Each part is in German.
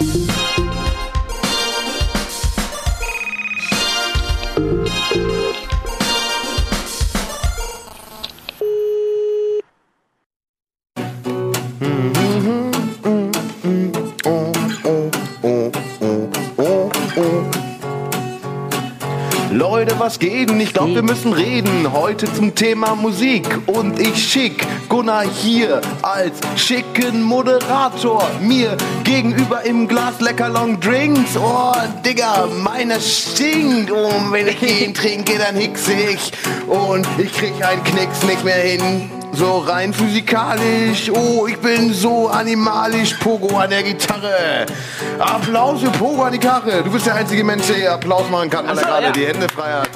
Leute, denn? Ich glaube, wir müssen reden heute zum Thema Musik. Und ich schick Gunnar hier als schicken Moderator. Mir gegenüber im Glas lecker Long Drinks. Oh, Digga, meiner stinkt. Und wenn ich ihn trinke, dann hickse ich. Und ich krieg einen Knicks nicht mehr hin. So rein physikalisch, oh, ich bin so animalisch, Pogo an der Gitarre. Applaus für Pogo an die Gitarre. Du bist der einzige Mensch, der hier Applaus machen kann, weil er gerade ja. die Hände frei hat.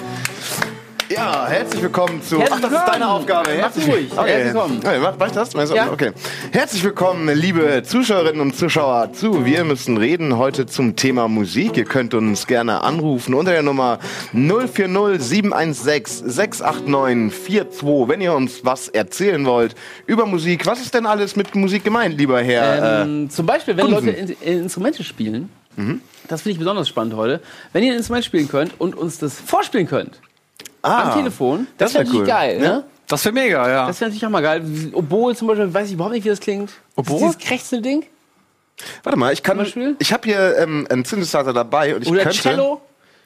Ja, herzlich willkommen zu. Herzlich Ach, das ist deine. Aufgabe. Mach Herzlich ruhig. Okay. Herzlich willkommen. Okay, mach, mach ich das? Meinst du? Ja. Okay. Herzlich willkommen, liebe Zuschauerinnen und Zuschauer zu Wir müssen reden heute zum Thema Musik. Ihr könnt uns gerne anrufen unter der Nummer 040 716 689 42, wenn ihr uns was erzählen wollt über Musik. Was ist denn alles mit Musik gemeint, lieber Herr? äh, Ähm, zum Beispiel, wenn Gunsen. Leute in, in Instrumente spielen, Mhm. das finde ich besonders spannend heute, wenn ihr ein Instrument spielen könnt und uns das vorspielen könnt ah, am Telefon, das das wär wäre cool. geil, Ja. ne? Das wäre mega, ja. Das wäre natürlich auch mal geil. Obwohl zum Beispiel, weiß ich überhaupt nicht, wie das klingt. Oboe? Dieses krächzelnde Ding? Warte mal, ich kann. Ich habe hier ähm, einen Synthesizer dabei und ich Oder könnte. Cello?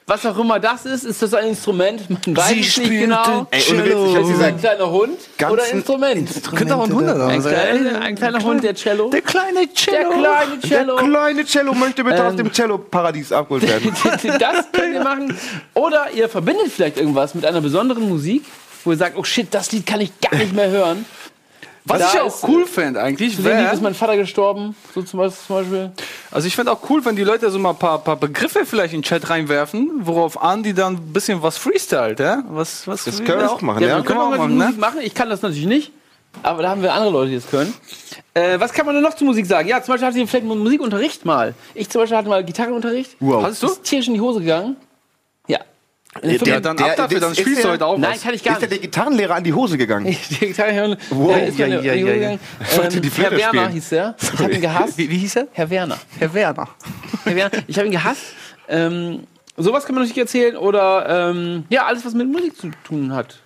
Was auch immer das ist, ist das ein Instrument? Man weiß Sie es nicht spielt genau. Ey, ohne Witz, ich hab Ist es dieser ein kleiner Hund ganzen oder Instrument? Könnte auch ein Hund Ein, sein. kleiner, ein kleiner Hund, der Cello. Der kleine Der Cello. kleine Cello. Der kleine Cello möchte bitte aus Ähm. dem Cello-Paradies abgeholt werden. das könnt ihr machen. Oder ihr verbindet vielleicht irgendwas mit einer besonderen Musik, wo ihr sagt, oh shit, das Lied kann ich gar nicht mehr hören. Was Da ich ja auch cool fände eigentlich, wär, ist mein Vater gestorben, so zum Beispiel. Zum Beispiel. also ich fände auch cool, wenn die Leute so mal ein paar, paar Begriffe vielleicht in den Chat reinwerfen, worauf Andi dann ein bisschen was freestylt, ja? Was, was Das können wir auch machen, Ja, ja. wir können auch mal machen, Musik ne? machen. Ich kann das natürlich nicht. Aber da haben wir andere Leute, die das können. Äh, was kann man denn noch zu Musik sagen? Ja, zum Beispiel hatte ich vielleicht Musikunterricht mal. Ich zum Beispiel hatte mal Gitarrenunterricht. Wow. Hattest du? Ist tierisch in die Hose gegangen. Ja. In der Der- Ja, dann Der- ab dafür, dann ist spielst du der- heute auch Nein, was. kann ich gar Ist ja nicht. der Gitarrenlehrer an die Hose gegangen? Die Gitarre, Wow. der ist Ja, ja, ja, die Ähm, Flöte Herr Werner spielen. hieß der. Ich habe ihn gehasst. Wie, wie hieß er? Herr Werner. Herr Werner. Herr Werner. Ich habe ihn gehasst. Ähm, sowas kann man natürlich erzählen. Oder ähm, ja, alles, was mit Musik zu tun hat.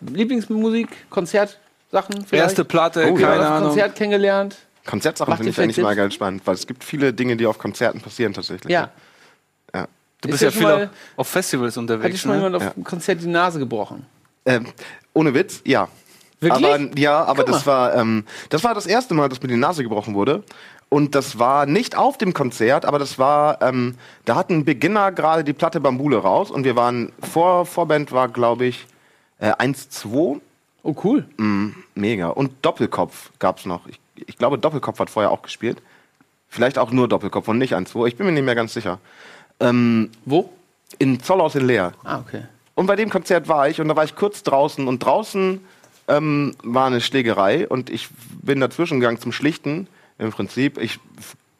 Lieblingsmusik, Konzertsachen vielleicht. Erste Platte, Oh, ja. keine auf Ahnung. Konzert kennengelernt. Konzertsachen finde ich eigentlich mal ganz spannend, weil es gibt viele Dinge, die auf Konzerten passieren tatsächlich. Ja. Du Ist bist ja viel mal- auf- Festivals Hat dir unterwegs. schon mal Ne? jemand auf Ja. einem Konzert die Nase gebrochen? Ähm, ohne Witz, ja. Wirklich? Aber, ja, aber Guck das war, ähm, das war das erste Mal, dass mir die Nase gebrochen wurde. Und das war nicht auf dem Konzert, aber das war, ähm, da hat ein Beginner gerade die Platte Bambule raus und wir waren, vor, Vorband war, glaube ich, äh, 1-2. Oh, cool. Mega. Und Doppelkopf gab's noch. Ich, ich glaube, Doppelkopf hat vorher auch gespielt. Vielleicht auch nur Doppelkopf und nicht 1-2. Ich bin mir nicht mehr ganz sicher. Ähm, Wo? in Zollhaus in Leer. Ah, okay. Und bei dem Konzert war ich und da war ich kurz draußen und draußen ähm, war eine Schlägerei und ich bin dazwischen gegangen zum Schlichten im Prinzip. Ich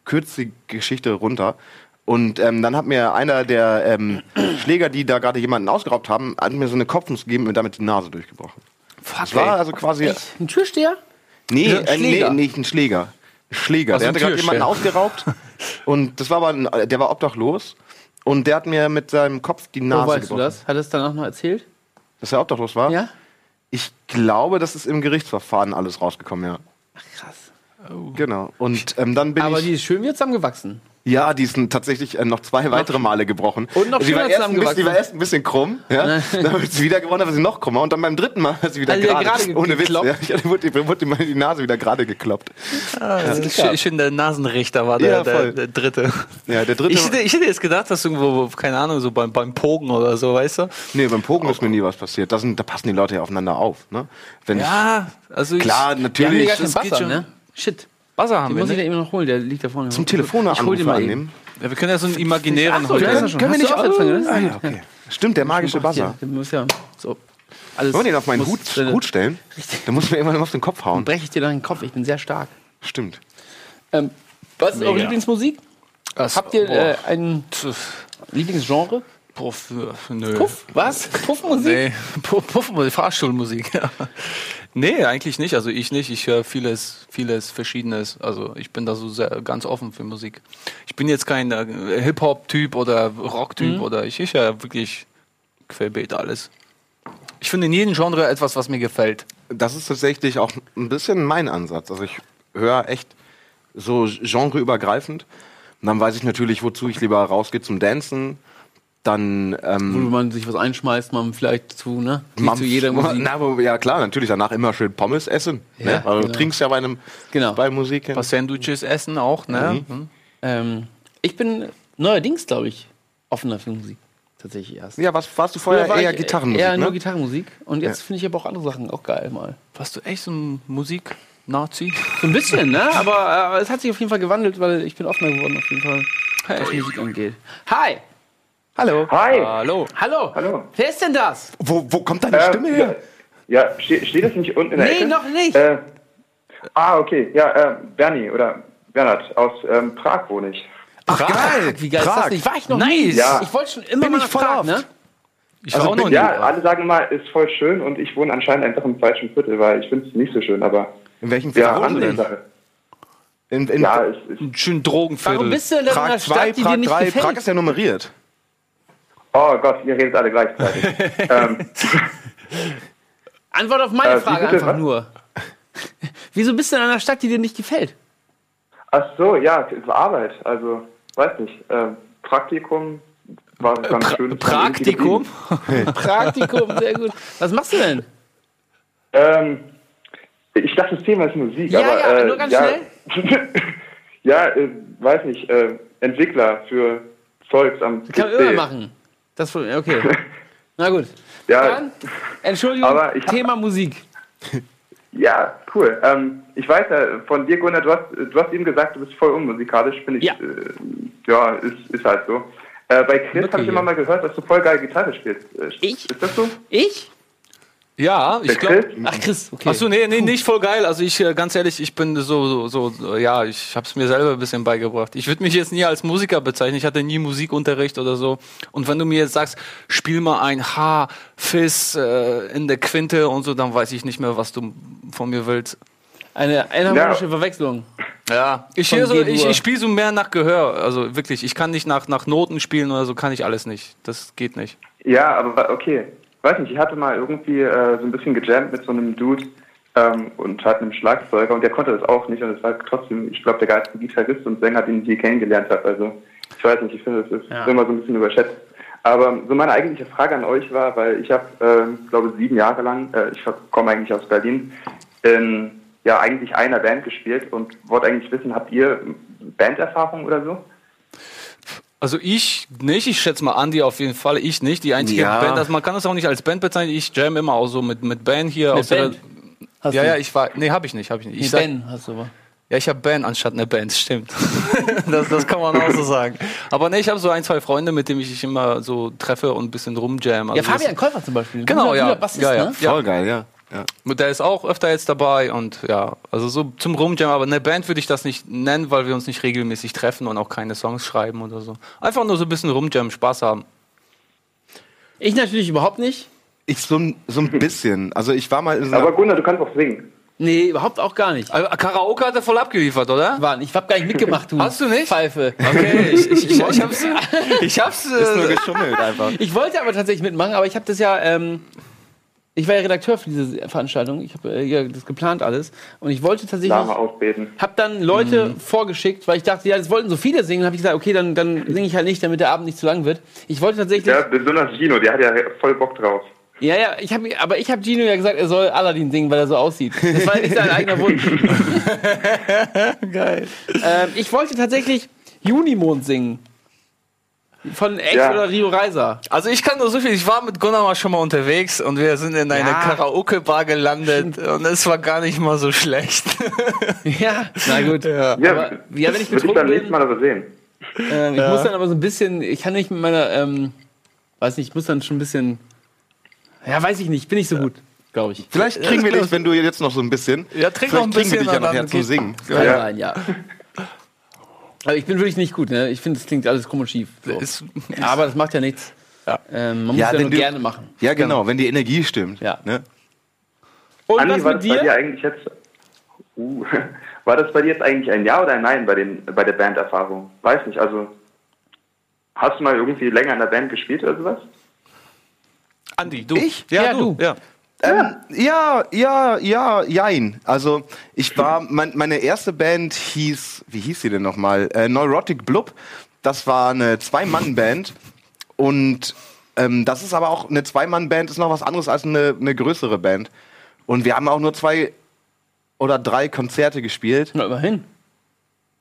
kürze die Geschichte runter. Und ähm, dann hat mir einer der ähm, Schläger, die da gerade jemanden ausgeraubt haben, hat mir so eine Kopfnuss gegeben und damit die Nase durchgebrochen. Fuck, Das war also quasi. Ein Türsteher? Nee, Ja, äh, nee, nicht ein Schläger. Ein Schläger. Also der ein hatte gerade jemanden ausgeraubt und das war aber ein, der war obdachlos und der hat mir mit seinem Kopf die Wo Nase weißt du gebrochen. das? Hat er es danach noch erzählt? Dass er obdachlos war? Ja? Ich glaube, das ist im Gerichtsverfahren alles rausgekommen, ja. Krass. Genau. Und ähm, dann bin Aber ich. die ist schön wieder zusammengewachsen. Ja, die ist tatsächlich äh, noch zwei weitere Male gebrochen. Und noch sie war, erst ein bisschen, zusammengewachsen. die war erst ein bisschen krumm, ja. dann wird sie wieder gewonnen, dann wird sie noch krummer. Und dann beim dritten Mal hat sie wieder Also gerade. gerade ge- Ohne Witz. Ja, ich hatte, wurde, wurde die Nase wieder gerade gekloppt. Also schön, schön, der Nasenrichter war der, Ja, der, der dritte. Ja, der dritte. Ich hätte, ich hätte jetzt gedacht, dass irgendwo, keine Ahnung, so beim, beim Pogen oder so, weißt du? nee, beim Pogen ist mir nie was passiert. Da, sind, da passen die Leute ja aufeinander auf. Ne? Wenn Ja, also Klar, ich, haben natürlich. keinen das geht Wasser, schon. ne? Shit. Wasser haben Den wir muss ich nicht. da eben noch holen, der liegt da vorne. zum Telefoner Ich hol den mal eben. annehmen. Ja, wir können ja so einen imaginären ja schon. Können wir nicht angefangen, ne? Ah, ja, okay. Stimmt, der magische Buzzer. Der muss ja so. Alles Wollen wir den auf meinen muss- Hut, äh, Hut stellen? Dann muss mir irgendwann auf den Kopf Dann hauen. breche ich dir dann den Kopf. Ich bin sehr stark. Stimmt. Ähm, was ist eure Lieblingsmusik? Das- Habt ihr äh, ein Lieblingsgenre? Puff, nö. Puff? Was? Puffmusik? Nee, Puff, Puffmusik, Fahrstuhlmusik. Ja. Nee, eigentlich nicht. Also ich nicht. Ich höre vieles, vieles Verschiedenes. Also ich bin da so sehr, ganz offen für Musik. Ich bin jetzt kein äh, Hip-Hop-Typ oder Rock-Typ oder ich, ich höre wirklich querbeet alles. Ich finde in jedem Genre etwas, was mir gefällt. Das ist tatsächlich auch ein bisschen mein Ansatz. Also ich höre echt so genreübergreifend. Und dann weiß ich natürlich, wozu ich lieber rausgehe zum Dancen. Dann Wo ähm, man sich was einschmeißt, man vielleicht zu, ne? Nicht man- zu jeder Musik. Na, wo, ja klar, natürlich danach immer schön Pommes essen. Ja, ne? Also genau. Du trinkst ja bei einem Genau. bei Musik. Ein paar Sandwiches essen auch, ne? Mhm. Ähm, ich bin neuerdings, glaube ich, offener für Musik. Tatsächlich erst. Ja, was warst du vorher war eher Gitarrenmusik? Eher nur ne? Gitarrenmusik. Und jetzt Ja. finde ich aber auch andere Sachen auch geil mal. Warst du echt so ein Musik-Nazi? So ein bisschen, ne? Aber äh, es hat sich auf jeden Fall gewandelt, weil ich bin offener geworden auf jeden Fall, was Hey. Musik angeht. Hi! Hallo. Hi. Hallo. Hallo. Hallo. Wer ist denn das? Wo, wo kommt deine Ähm, Stimme her? Ja, ja steht, steht das nicht unten in der Nee, Ecke? noch nicht. Äh, ah, okay. Ja, äh, Bernie oder Bernhard aus ähm, Prag wohne ich. Ach geil! Wie geil ist das nicht? War ich noch Nice. nie. Ja. Ich wollte schon immer Bin mal nach Prag, oft. ne? Ich war auch noch nie. Ja, alle sagen immer, ist voll schön und ich wohne anscheinend einfach im falschen Viertel, weil ich finde es nicht so schön, aber In welchem ja, Viertel wohnst du denn? Ansichtssache. In, in Ja, es ist, Ein schön Drogenviertel. Warum bist du denn in einer Prag 2, Stadt, die dir Prag nicht 3. gefällt? Prag ist ja nummeriert. Oh Gott, ihr redet alle gleichzeitig. ähm, Antwort auf meine Äh, Frage einfach was? nur. Wieso bist du in einer Stadt, die dir nicht gefällt? ach so, ja, es war Arbeit, also, weiß nicht, ähm, Praktikum war ganz Pra schön. Praktikum? Praktikum, sehr gut. Was machst du denn? Ähm, ich dachte, das Thema ist Musik, Ja, aber ja, äh, nur ganz ja, ja, äh, weiß nicht, äh, Entwickler für Zeugs am Kann man immer machen. Das, okay. Na gut. Ja, Dann, Entschuldigung, Aber ich Thema Musik. ja, cool. Ähm, ich weiß ja von dir, Gunnar, du hast, du hast eben gesagt, du bist voll unmusikalisch. Finde ich, Ja. äh, ja, ist, ist halt so. Äh, bei Chris habe ich immer mal gehört, dass du voll geil Gitarre spielst. Äh, Ich? Ist das so? Ich? Ja, ich glaube. Ach, Chris, okay. Achso, nee, nee, nicht voll geil. Also ich, äh, ganz ehrlich, ich bin so, so, so ja, ich habe es mir selber ein bisschen beigebracht. Ich würde mich jetzt nie als Musiker bezeichnen. Ich hatte nie Musikunterricht oder so. Und wenn du mir jetzt sagst, spiel mal ein H, Fis äh, in der Quinte und so, dann weiß ich nicht mehr, was du von mir willst. Eine enharmonische Ja. Verwechslung. Ja, ich, so, ich, ich spiele so mehr nach Gehör. Also wirklich, ich kann nicht nach, nach Noten spielen oder so, kann ich alles nicht. Das geht nicht. Ja, aber okay. Weiß nicht, ich hatte mal irgendwie äh, so ein bisschen gejammt mit so einem Dude ähm, und hat einem Schlagzeuger und der konnte das auch nicht und es war trotzdem, ich glaube, der geilste Gitarrist und Sänger, den ich je kennengelernt habe. Also ich weiß nicht, ich finde, das ist Ja. immer so ein bisschen überschätzt. Aber so meine eigentliche Frage an euch war, weil ich habe, äh, glaube sieben Jahre lang, äh, ich komme eigentlich aus Berlin, in ja eigentlich einer Band gespielt und wollte eigentlich wissen, habt ihr Banderfahrung oder so? Also ich nicht, ich schätze mal Andi auf jeden Fall, ich nicht. Die einzige Ja. Band, also man kann das auch nicht als Band bezeichnen. Ich jam immer auch so mit, mit Ben hier. Mit aus der- Band? Hast ja, du? ja, ich war, nee, habe ich nicht, habe ich nicht. Ich sag, Ben hast du aber. ja, ich habe Ben anstatt eine Band, stimmt. das, das kann man auch so sagen. Aber nee, ich habe so ein, zwei Freunde, mit denen ich mich immer so treffe und ein bisschen rumjam. Ja, Also Fabian das- Käufer zum Beispiel. Genau, Guter- ja. guter Bassist, Ja, ja. ne? Voll geil, ja. Ja. Der ist auch öfter jetzt dabei und ja, also so zum Rumjam, aber eine Band würde ich das nicht nennen, weil wir uns nicht regelmäßig treffen und auch keine Songs schreiben oder so. Einfach nur so ein bisschen Rumjam, Spaß haben. Ich natürlich überhaupt nicht. Ich so, ein- so ein bisschen. Also ich war mal in so Aber Gunnar, du kannst auch singen. Nee, überhaupt auch gar nicht. Also, Karaoke hat er voll abgeliefert, oder? Waren. Ich hab gar nicht mitgemacht, du. Hast du nicht? Pfeife. Okay, ich, ich, ich, ich hab's, ich hab's, ist nur äh, geschummelt einfach. Ich wollte aber tatsächlich mitmachen, aber ich habe das ja. Ähm, ich war ja Redakteur für diese Veranstaltung. Ich habe äh, ja, das geplant alles. Und ich wollte tatsächlich. Name ausbeten. Hab dann Leute vorgeschickt, weil ich dachte, ja, das wollten so viele singen. Habe ich gesagt, okay, dann, dann singe ich halt nicht, damit der Abend nicht zu lang wird. Ich wollte tatsächlich. Ja, besonders Gino, der hat ja voll Bock drauf. Ja, ja, ich hab, aber ich habe Gino ja gesagt, er soll Aladdin singen, weil er so aussieht. Das war nicht sein eigener Wunsch. geil. ähm, ich wollte tatsächlich Junimond singen. Von Ex Ja. oder Rio Reiser. Also ich kann nur so viel, ich war mit Gunnar mal schon mal unterwegs und wir sind in eine Ja. Karaoke-Bar gelandet und es war gar nicht mal so schlecht. Ja, na gut. ja. Ja, Aber, ja, wenn ich würde ich betrunken beim bin, nächsten Mal aber sehen. ähm, ich muss dann aber so ein bisschen, ich kann nicht mit meiner, ähm, weiß nicht, ich muss dann schon ein bisschen, ja, weiß ich nicht, bin nicht so gut, glaube ich. Vielleicht kriegen wir dich, wenn du jetzt noch so ein bisschen. Ja, trink noch ein kriegen wir bisschen, dich ja nachher zum geht- Singen. Ja. sein, ja. Aber ich bin wirklich nicht gut, ne? Ich finde, das klingt alles und schief. So. Ist, Aber das macht ja nichts. Ja. Ähm, man muss Ja, ja, nur du- gerne machen. Ja, genau, wenn die Energie stimmt. Ja. Ne? Und Andi, was war mit das bei dir dir? eigentlich jetzt? Uh, war das bei dir jetzt eigentlich ein Ja oder ein Nein bei, den, bei der Banderfahrung? Weiß nicht, also hast du mal irgendwie länger in der Band gespielt oder sowas? Andi, du. Ich? Ja, Ja, du. du. Ja. Ähm, ja, ja, ja, jein. Also ich war, mein, meine erste Band hieß, wie hieß sie denn nochmal? Äh, Neurotic Blub. Das war eine Zwei-Mann-Band. Und ähm, das ist aber auch, eine Zwei-Mann-Band ist noch was anderes als eine, eine größere Band. Und wir haben auch nur zwei oder drei Konzerte gespielt. Na, immerhin.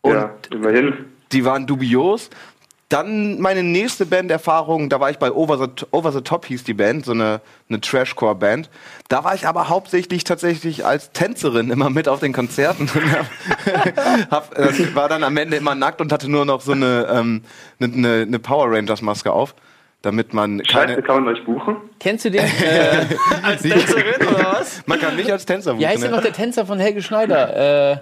Und ja, immerhin. die waren dubios. Dann meine nächste Banderfahrung, da war ich bei Over the, Over the Top hieß die Band, so eine, eine Trashcore-Band. Da war ich aber hauptsächlich tatsächlich als Tänzerin immer mit auf den Konzerten. Und hab, hab, war dann am Ende immer nackt und hatte nur noch so eine, ähm, eine, eine, Power Rangers-Maske auf, damit man Scheiße, keine... kann man euch buchen? Kennst du den? Äh, Als Tänzerin oder was? Man kann mich als Tänzer wie heißt buchen. denn noch der Tänzer von Helge Schneider? Äh,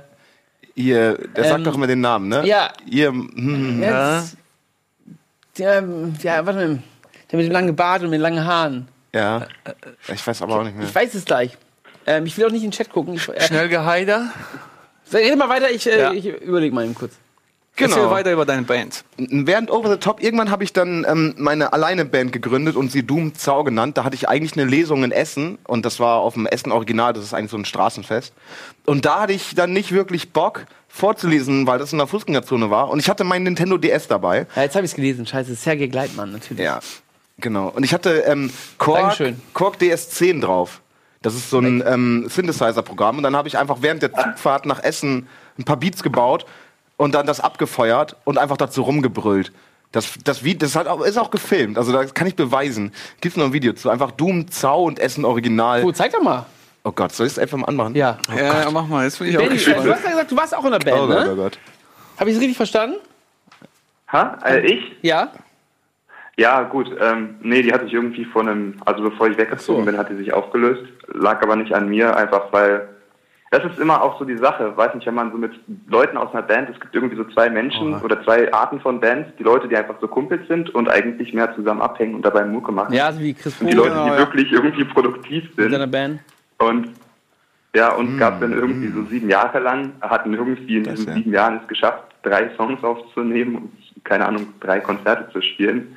Ihr, der sagt Ähm, doch immer den Namen, ne? ja. Ihr, hm, jetzt, der, ja, warte mal. Der mit dem langen Bart und mit den langen Haaren. ja. Ich weiß aber auch nicht mehr. Ich weiß es gleich. Ähm, ich will auch nicht in den Chat gucken. Ich, äh, Schnell geheider. Red mal weiter, ich, äh, Ja. ich überlege mal eben kurz. Erzähl Genau. weiter über deine Band. Während Over the Top, irgendwann habe ich dann ähm, meine alleine Band gegründet und sie Doom Zau genannt. Da hatte ich eigentlich eine Lesung in Essen und das war auf dem Essen Original, das ist eigentlich so ein Straßenfest. Und da hatte ich dann nicht wirklich Bock vorzulesen, weil das in der Fußgängerzone war. Und ich hatte mein Nintendo DS dabei. Ja, jetzt habe ich es gelesen. Scheiße, Sergei Gleitmann, natürlich. Ja, genau. Und ich hatte ähm, Korg. Korg DS10 drauf. Das ist so ein ähm, Synthesizer-Programm. Und dann habe ich einfach während der Zugfahrt nach Essen ein paar Beats gebaut und dann das abgefeuert und einfach dazu rumgebrüllt. Das, das, Video, das hat auch, ist auch gefilmt, also das kann ich beweisen. Gibt's noch ein Video zu. Einfach Doom, Zau und Essen Original. Cool, zeig doch mal. Oh Gott, soll ich es einfach mal anmachen? Ja. ja, mach mal. Jetzt bin ich auch Benny, gespannt. du hast ja gesagt, du warst auch in der Band, Oh Gott, oh ne? Gott. Habe ich es richtig verstanden? Ha? Äh, ich? Ja. Ja, gut. Ähm, nee, die hatte ich irgendwie vor einem, also bevor ich weggezogen Ach so. bin, hat die sich aufgelöst. Lag aber nicht an mir, einfach weil das ist immer auch so die Sache. Weiß nicht, wenn man so mit Leuten aus einer Band, es gibt irgendwie so zwei Menschen oder zwei Arten von Bands, die Leute, die einfach so Kumpels sind und eigentlich mehr zusammen abhängen und dabei Mucke machen. Ja, so wie Chris Und die Leute, die ja. wirklich irgendwie produktiv in seiner sind. Band. Und ja, und gab dann irgendwie so sieben Jahre lang, hatten irgendwie in diesen ja. sieben Jahren es geschafft, drei Songs aufzunehmen und, keine Ahnung, drei Konzerte zu spielen.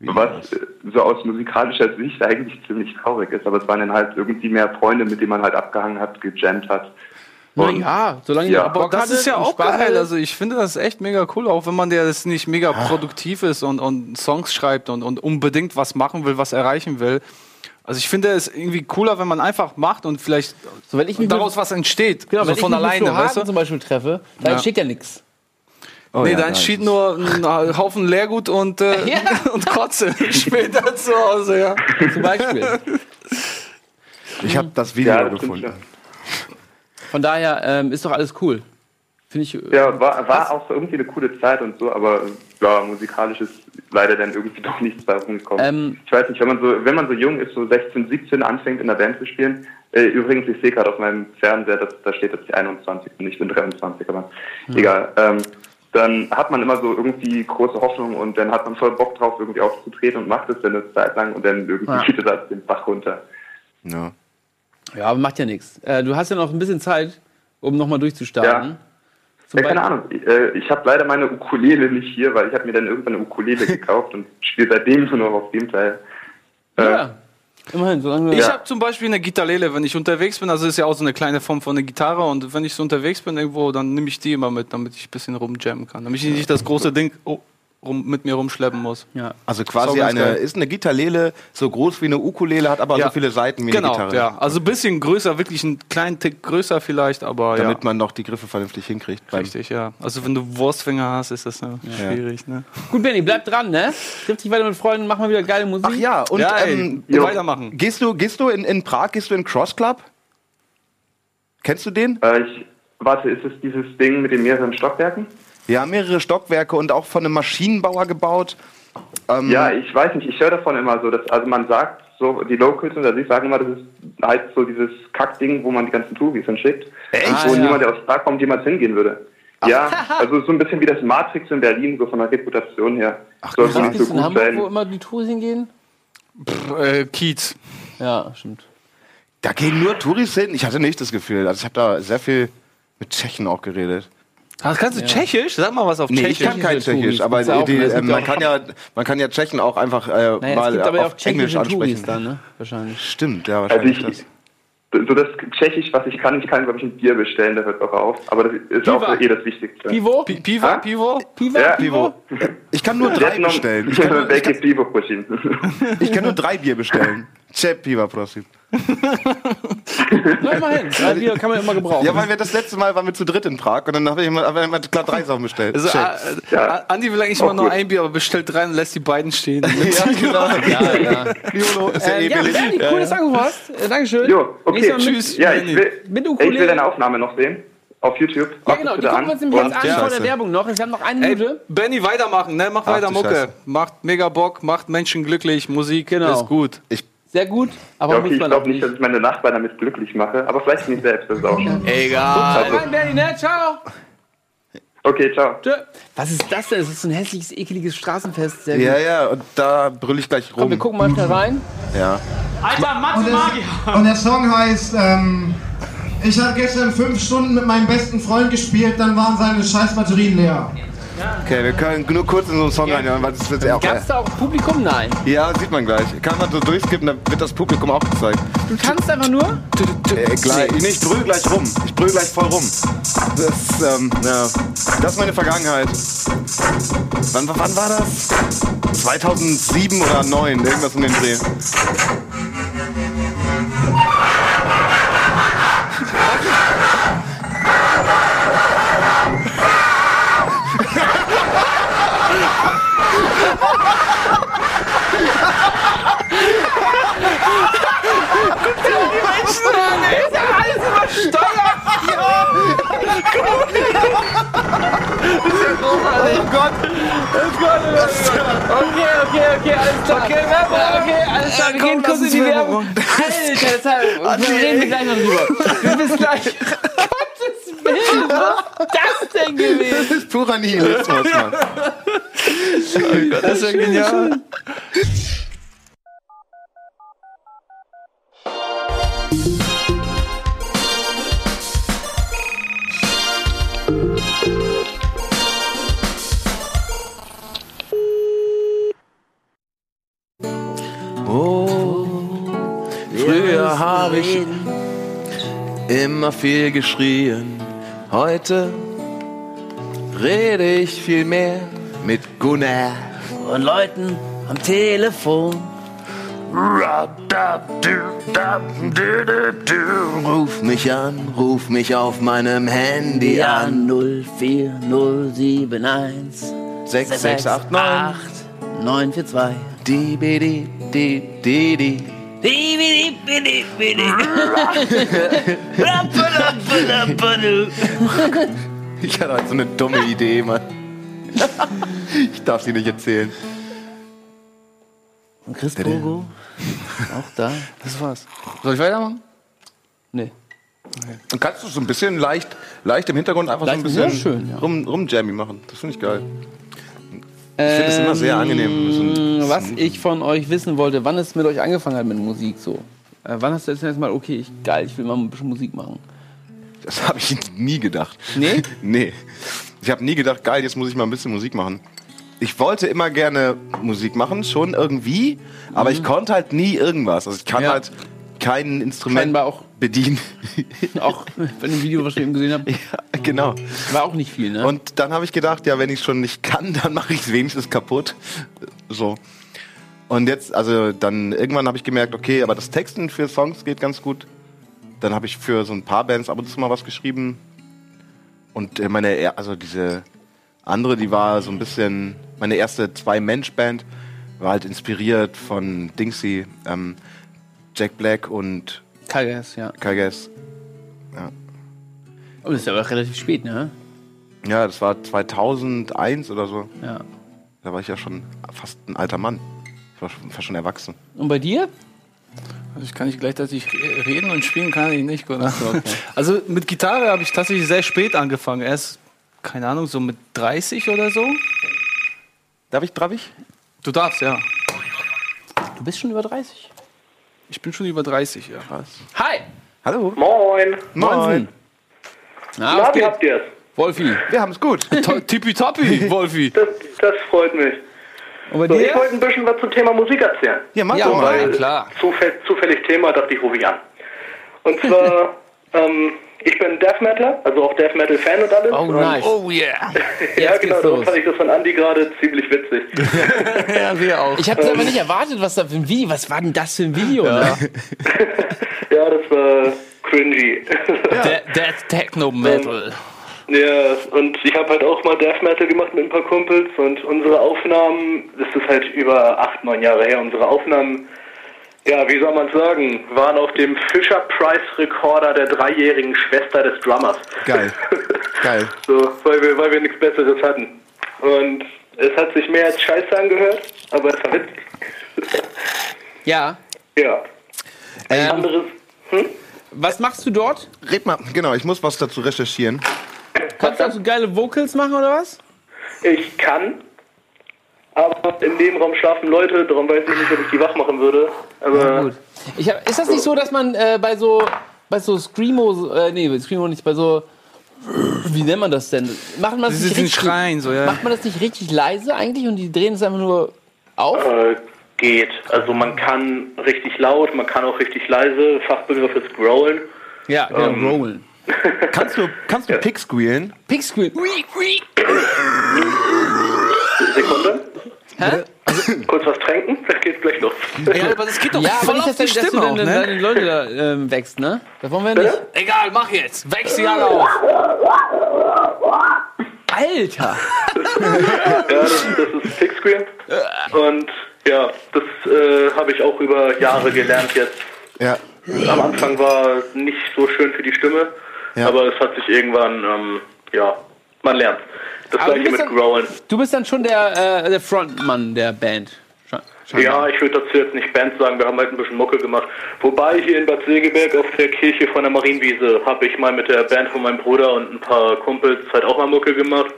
Was äh, so aus musikalischer Sicht eigentlich ziemlich traurig ist, aber es waren dann halt irgendwie mehr Freunde, mit denen man halt abgehangen hat, gejammt hat. Na Und- ja, solange Ja. Aber das ist ja auch Spaß geil. Also ich finde das echt mega cool, auch wenn man der das nicht mega produktiv ist und, und Songs schreibt und, und unbedingt was machen will, was erreichen will. Also ich finde es irgendwie cooler, wenn man einfach macht und vielleicht So, wenn ich mich daraus was entsteht. genau, so wenn von ich mich alleine, mit weißt du? Zum Beispiel treffe, da Ja. entsteht ja nichts. Oh, nee, ja, da da entsteht ist nur ein Haufen Leergut und, äh, Ja. und Kotze später zu Hause, ja. Zum Beispiel. Ich habe das Video ja, das gefunden. Von daher ähm, ist doch alles cool. Finde ich. äh, Ja, war, war auch irgendwie eine coole Zeit und so, aber ja, musikalisch ist leider dann irgendwie doch nichts bei rumgekommen. Ähm, ich weiß nicht, wenn man so, wenn man so jung ist, so 16, 17 anfängt in der Band zu spielen, äh, übrigens, ich sehe gerade auf meinem Fernseher, dass, da steht jetzt die 21 und ich bin 23, aber egal. Ähm, dann hat man immer so irgendwie große Hoffnung und dann hat man voll Bock drauf, irgendwie aufzutreten und macht es dann eine Zeit lang und dann irgendwie Ja. geht das den Bach runter. Ja. ja, aber macht ja nichts. Äh, du hast ja noch ein bisschen Zeit, um nochmal durchzustarten. Ja. Ja, keine Ahnung. Äh, Ich habe leider meine Ukulele nicht hier, weil ich habe mir dann irgendwann eine Ukulele gekauft und spiele seitdem nur noch auf dem Teil. Äh, Ja. Immerhin, solange Ich Ja. habe zum Beispiel eine Gitarrele, wenn ich unterwegs bin, also ist ja auch so eine kleine Form von einer Gitarre. Und wenn ich so unterwegs bin irgendwo, dann nehme ich die immer mit, damit ich ein bisschen rumjammen kann, damit ich nicht das große Ding oh, rum, mit mir rumschleppen muss. ja. Also Ist quasi eine, geil. ist eine Gitarrele so groß wie eine Ukulele, hat aber Ja. so viele Seiten wie Genau, eine Gitarre. ja. Also ein bisschen größer, wirklich einen kleinen Tick größer vielleicht, aber Damit ja. man noch die Griffe vernünftig hinkriegt. Richtig, ja. Also wenn du Wurstfinger hast, ist das ne, schwierig, ne? Gut, Benny, bleib dran, ne? Triff dich weiter mit Freunden, mach mal wieder geile Musik. Ach ja, und ja, ey, ähm, weitermachen. gehst du, gehst du in, in Prag, gehst du in Cross Club? Kennst du den? Äh, ich, warte, ist es dieses Ding mit den mehreren Stockwerken? Ja, mehrere Stockwerke und auch von einem Maschinenbauer gebaut. Ähm, Ja, ich weiß nicht, ich höre davon immer so, dass, also man sagt, so, die Locals unter sich sagen immer, das ist halt so dieses Kackding, wo man die ganzen Touris hinschickt. Echt? Wo Ah, ja. niemand, der aus Prag kommt, jemals hingehen würde. Ja, also so ein bisschen wie das Matrix in Berlin, so von der Reputation her. Ach, Soll Ist nicht das so in gut Hamburg, sein. wo immer die Tours hingehen? Äh, Kiez. Ja, stimmt. Da gehen nur Touris hin. Ich hatte nicht das Gefühl. Also ich habe da sehr viel mit Tschechen auch geredet. Ah, kannst du Tschechisch? Sag mal was auf Nee, ich Tschechisch. kann kein Tschechisch, aber auch, die, ne? Äh, man auch- kann ja man kann ja Tschechen auch einfach äh, Naja, es mal gibt aber auf auch Englisch ansprechen. dann, ne? Wahrscheinlich. Stimmt, ja, Also wahrscheinlich ich, das. so das Tschechisch, was ich kann, ich kann, glaube ich, ein Bier bestellen, da hört auch auf. Aber das ist auch Piva. eh das Wichtigste. Pivo? Pi- Pivo? Ah? Pivo? Pivo? Ja. Pivo? Ich kann nur drei bestellen. Ich kann nur, ich Welche kann, ich kann nur drei Bier bestellen. Che piva, prosim. Na, immerhin. Drei Bier kann man immer gebrauchen. Ja, weil wir das letzte Mal waren wir zu dritt in Prag und dann habe ich immer, hab immer klar drei Sachen bestellt. Also, Che. äh, Ja. Andi will eigentlich immer nur gut. ein Bier, aber bestellt drei und lässt die beiden stehen. ja, genau. ja, ja. Jolo, ist ja Äh, eh ja, billig. Bernie, cool, dass du angerufen hast. Äh, Dankeschön. Jo, okay. Mal Tschüss. Ja, ich will, Mit ich will deine Aufnahme noch sehen. Auf YouTube. Ja, genau, die gucken wir uns nämlich jetzt an vor der. Werbung noch. Wir haben noch eine Minute. Benny, weitermachen, ne? Mach weiter du Mucke. Scheiße. Macht mega Bock, macht Menschen glücklich, Musik, Genau. ist gut. Ich, Sehr gut, aber Ja, okay, muss ich man glaube auch nicht, nicht. dass ich meine Nachbarn damit glücklich mache, aber vielleicht mich selbst, das ist auch schon. Egal. Hau rein, Bernie, ne? Ciao. Okay, ciao. Tschö. Was ist das denn? Das ist so ein hässliches, ekeliges Straßenfest. Sehr ja, gut. ja, und da brüll ich gleich Komm, wir rum. gucken mal schnell rein. Ja. Und der, und der Song heißt, ähm, ich habe gestern fünf Stunden mit meinem besten Freund gespielt, dann waren seine scheiß Batterien leer. Okay, wir können nur kurz in so einen Song reinhören, weil das ist jetzt auch. Gab es da auch Publikum? Nein. Ja, sieht man gleich. Kann man so durchskippen, dann wird das Publikum auch gezeigt. Du tanzt einfach nur? Äh, gleich, nee, ich brüll gleich rum. Ich brüll gleich voll rum. Das, ähm, ja. das ist meine Vergangenheit. Wann, wann war das? 2007 oder 2009, irgendwas um den Dreh. Okay, okay, okay, alles klar. Okay, Werbung. Okay, alles klar. Wir gehen kurz in die Werbung. Alter, das hat, wir reden gleich noch drüber. Bis gleich. Gottes Willen, was ist das denn gewesen? Das ist purer Nihilismus, Mann. Das ist ja genial. Habe ich immer viel geschrien. Heute rede ich viel mehr mit Gunnar. Und Leuten am Telefon. Ruf mich an, ruf mich auf meinem Handy an. 04071 6689 942. di bi di di di di. Ich hatte halt so eine dumme Idee, Mann. Ich darf sie nicht erzählen. Und Chris Bogo, auch da. Das war's. Soll ich weitermachen? Nee. Und kannst du so ein bisschen leicht, leicht im Hintergrund einfach Leicht, so ein bisschen schön, ja. rum, rum Jammy machen. Das finde ich geil. Ich finde es immer sehr angenehm. So ein- Ähm, Was ich von euch wissen wollte, wann es mit euch angefangen hat mit Musik so. Äh, wann hast du jetzt erstmal, okay, ich, geil, ich will mal ein bisschen Musik machen. Das habe ich nie gedacht. Nee? nee. Ich habe nie gedacht, geil, jetzt muss ich mal ein bisschen Musik machen. Ich wollte immer gerne Musik machen, schon irgendwie, aber ich konnte halt nie irgendwas. Also ich kann Mhm. Ja. halt kein Instrument Scheinbar auch, bedienen. auch bei dem Video, was ich eben gesehen habe, ja, genau. war auch nicht viel, ne? Und dann habe ich gedacht, ja, wenn ich schon nicht kann, dann mache ich es wenigstens kaputt. So. Und jetzt, also dann irgendwann habe ich gemerkt, okay, aber das Texten für Songs geht ganz gut. Dann habe ich für so ein paar Bands ab und zu mal was geschrieben. Und äh, meine, also diese andere, die war so ein bisschen, meine erste Zwei-Mensch-Band war halt inspiriert von Dingsy, ähm, Jack Black und Kagas, ja. Kages. Und das ist aber relativ spät, ne? Ja, das war 2001 oder so. Ja. Da war ich ja schon fast ein alter Mann. Ich war schon, fast schon erwachsen. Und bei dir? Also ich kann nicht gleichzeitig re- reden und spielen kann ich nicht, oder? Also mit Gitarre habe ich tatsächlich sehr spät angefangen. Erst, keine Ahnung, so mit 30 oder so. Darf ich, darf ich? Du darfst, ja. Du bist schon über 30. Ich bin schon über 30, ja. Hi! Hallo. Moin. Moin. Na, Na, was wie habt ihr's? Wolfi. Wir haben es gut. To- Tippitoppi, Wolfi. Das, das freut mich. Und So, ich wollte ein bisschen was zum Thema Musik erzählen. Ja, mach Ja, doch mal. ja, klar. Zufäll, zufällig Thema, dachte ich, rufe ich an. Und zwar, ähm, ich bin Death Metaler, also auch Death Metal Fan und alles. Oh, und, nice. Oh yeah. Ja, Jetzt genau, darum fand ich das von Andy gerade ziemlich witzig. Ja, wir auch. Ich habe aber nicht erwartet, was da für ein Video, was war denn das für ein Video? Ne? ja, das war cringy. De Death Techno Metal. Ja, und ich habe halt auch mal Death Metal gemacht mit ein paar Kumpels und unsere Aufnahmen, das ist halt über acht, neun Jahre her, unsere Aufnahmen, ja, wie soll man sagen, waren auf dem Fisher Price Recorder der dreijährigen Schwester des Drummers. Geil. Geil. So, weil wir, weil wir nichts Besseres hatten. Und es hat sich mehr als Scheiße angehört, aber es war witzig. Ja. Ja. Ähm, Anderes, was machst du dort? Red mal. Genau, ich muss was dazu recherchieren. Kannst du auch so geile Vocals machen oder was? ich kann, aber im Nebenraum schlafen Leute, darum weiß ich nicht, ob ich die wach machen würde. Aber Gut. Ich hab, ist das nicht so, dass man äh, bei so bei so Screamo, äh, nee, bei Screamo nicht, bei so wie nennt man das denn? Macht man das Sie nicht richtig, Schreien, so, ja. Macht man das nicht richtig leise eigentlich und die drehen es einfach nur auf? Äh, geht. Also man kann richtig laut, man kann auch richtig leise. Fachbegriff ist Growlen. Ja, genau, rollen. Kannst du, kannst du Pick squealen? Pickscreen. Sekunde. Hä? Kurz was tränken, dann geht's gleich los. Ja, aber das geht doch Ja, aber voll nicht, auf die dass du Stimme auch, ne? deine Leute da ähm, wächst, ne? Das wollen wir nicht. Egal, mach jetzt. Wächst sie alle auf. Alter! Ja, das, das ist Pickscreen. Und ja, das äh, habe ich auch über Jahre gelernt jetzt. Ja. Am Anfang war nicht so schön für die Stimme, Ja. aber es hat sich irgendwann, ähm, ja, man lernt. Das Aber gleiche mit dann- Growlen. Du bist dann schon der, äh, der Frontmann der Band. Ja, ich würde dazu jetzt nicht Band sagen, wir haben halt ein bisschen Mucke gemacht. Wobei hier in Bad Segeberg auf der Kirche von der Marienwiese habe ich mal mit der Band von meinem Bruder und ein paar Kumpels halt auch mal Mucke gemacht.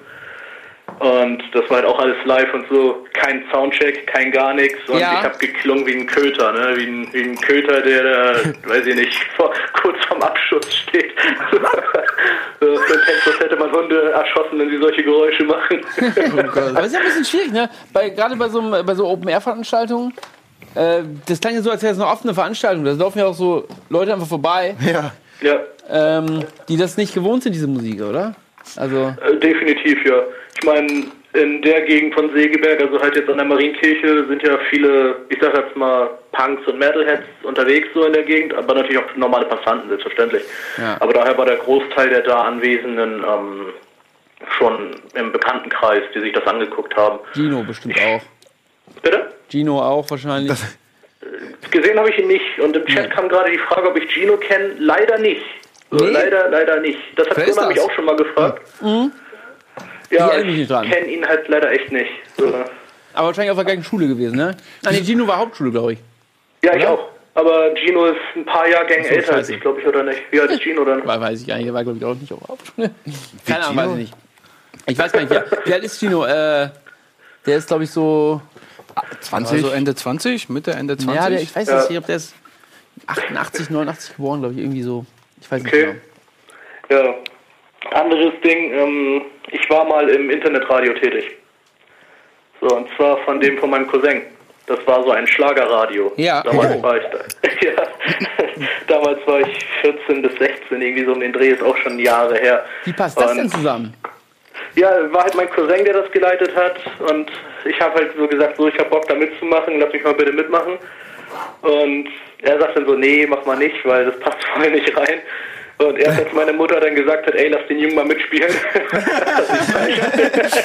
Und das war halt auch alles live und so. Kein Soundcheck, kein gar nichts. Und Ja. ich habe geklungen wie ein Köter, ne? Wie ein, wie ein Köter, der da, weiß ich nicht, vor, kurz vorm Abschuss steht. so, das hätte man Hunde erschossen, wenn sie solche Geräusche machen. Aber es ist ja ein bisschen schwierig, ne? Bei, gerade bei so, einem- bei so Open-Air-Veranstaltungen. Äh, das klang ja so, als wäre es eine offene Veranstaltung. Da laufen ja auch so Leute einfach vorbei, Ja. ja. ähm, die das nicht gewohnt sind, diese Musik, oder? Also, Äh, Definitiv, ja. Ich meine, in der Gegend von Segeberg, also halt jetzt an der Marienkirche, sind ja viele, ich sag jetzt mal, Punks und Metalheads unterwegs so in der Gegend, aber natürlich auch normale Passanten, selbstverständlich. Ja. Aber daher war der Großteil der da Anwesenden ähm, schon im Bekanntenkreis, die sich das angeguckt haben. Gino bestimmt auch. Bitte? Gino auch wahrscheinlich. Gesehen habe ich ihn nicht. Und im Chat kam gerade die Frage, ob ich Gino kenne. Leider nicht. Nee? Leider, leider nicht. Das hat Wer Gunnar mich das? auch schon mal gefragt. Ich Ja, erinnere mich nicht ich dran. kenne ihn halt leider echt nicht. So. Aber wahrscheinlich auf der gleichen Schule gewesen, ne? Nein, nee, Gino war Hauptschule, glaube ich. Ja, ich Oder? auch. Aber Gino ist ein paar Jahrgänge so, älter als ich, glaube ich, oder nicht? Wie alt ist Gino dann? Weiß ich gar nicht, der war, glaube ich, auch nicht auf der Hauptschule. Keine Ahnung, weiß ich nicht. Ich weiß gar nicht, wer, wie alt ist Gino? Äh, der ist, glaube ich, so. 20. Also Ende 20, Mitte, Ende 20. Ja, der, ich weiß Ja. nicht, ob der ist 88, 89 geboren, glaube ich, irgendwie so. Ich weiß nicht Okay. genau. Ja. Anderes Ding, ähm, ich war mal im Internetradio tätig. So, und zwar von dem von meinem Cousin. Das war so ein Schlagerradio. Ja. Damals Oh. war ich da. ja. Damals war ich 14 bis 16, irgendwie so um den Dreh, ist auch schon Jahre her. Wie passt das Und- denn zusammen? Ja, war halt mein Cousin, der das geleitet hat. Und ich habe halt so gesagt, so, ich habe Bock da mitzumachen, lass mich mal bitte mitmachen. Und er sagt dann so, nee, mach mal nicht, weil das passt voll nicht rein. Und erst als meine Mutter dann gesagt hat, ey, lass den Jungen mal mitspielen.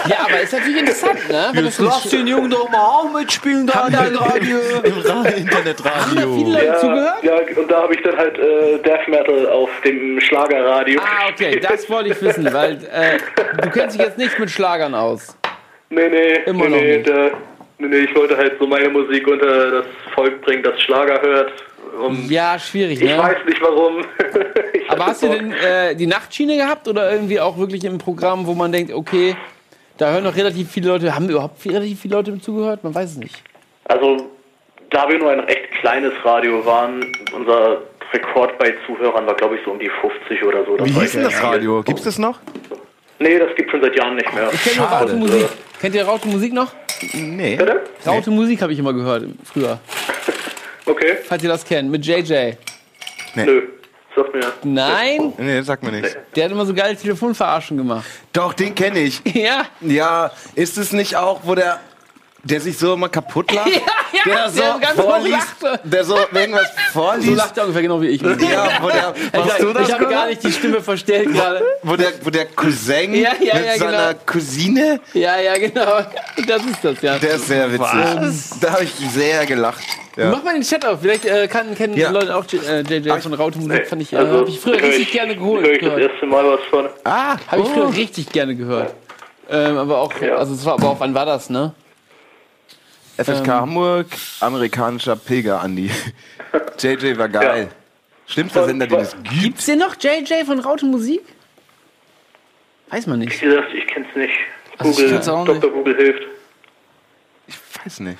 Ja, aber ist natürlich interessant, ne? Wenn das Lass den Jungen doch mal auch mitspielen da in dein Radio. Im Ra Internetradio. viele Leute ja, zugehört? ja, und da habe ich dann halt äh, Death Metal auf dem Schlagerradio. Ah, okay, das wollte ich wissen, weil äh, du kennst dich jetzt nicht mit Schlagern aus. Nee, nee, Immer nee, noch nee, nicht. der, nee, nee, ich wollte halt so meine Musik unter das Volk bringen, das Schlager hört. Um, Ja, schwierig, Ich ne? weiß nicht warum. Ich Aber hast du Bock. denn äh, die Nachtschiene gehabt oder irgendwie auch wirklich im Programm, wo man denkt, okay, da hören noch relativ viele Leute, haben überhaupt viel- relativ viele Leute zugehört? Man weiß es nicht. Also da wir nur ein recht kleines Radio waren, unser Rekord bei Zuhörern war, glaube ich, so um die 50 oder so. Das Wie hieß denn das. Radio? Gibt's das noch? Nee, das gibt schon seit Jahren nicht mehr. Ich kenne nur Musik. Kennt ihr Raute Musik noch? Nee. Bitte? Raute Musik habe ich immer gehört früher. Okay. Falls ihr das kennt, mit JJ. Nö. Sagt mir. Nein, Nee, sag mir nichts. der hat immer so geile Telefonverarschen gemacht. Doch, den kenne ich. Ja, Ja, ist es nicht auch, wo der, der sich so immer kaputt lacht? ja, der so der ganz vorliest, der so irgendwas vorliest. So lacht er ungefähr genau wie ich. ja, wo der, machst du ich das, ich habe gar nicht die Stimme verstellt gerade. Wo der, wo der Cousin Ja, ja, mit ja, seiner genau. Cousine, Ja, ja, genau. Das ist das, ja. der ist sehr witzig. Da habe ich sehr gelacht. Ja. Mach mal den Chat auf. Vielleicht äh, kann, kennen Ja. Leute auch äh, JJ von Raute Musik. Fand ich, äh, Also, habe ich früher richtig gerne geholt. Höre ich das erste Mal was von. Ah, Habe ich früher richtig gerne gehört. Ähm, aber auch, Ja. also es war, aber auch, wann war das, ne? FSK Hamburg, amerikanischer Pilger, Andi. JJ war geil. Schlimmster Sender, den es gibt. Gibt's den noch, JJ von Raute Musik? Weiß man nicht. Wie gesagt, ich kenn's nicht. Also ich Google, kenn's auch Dr. Google hilft. Ich weiß nicht.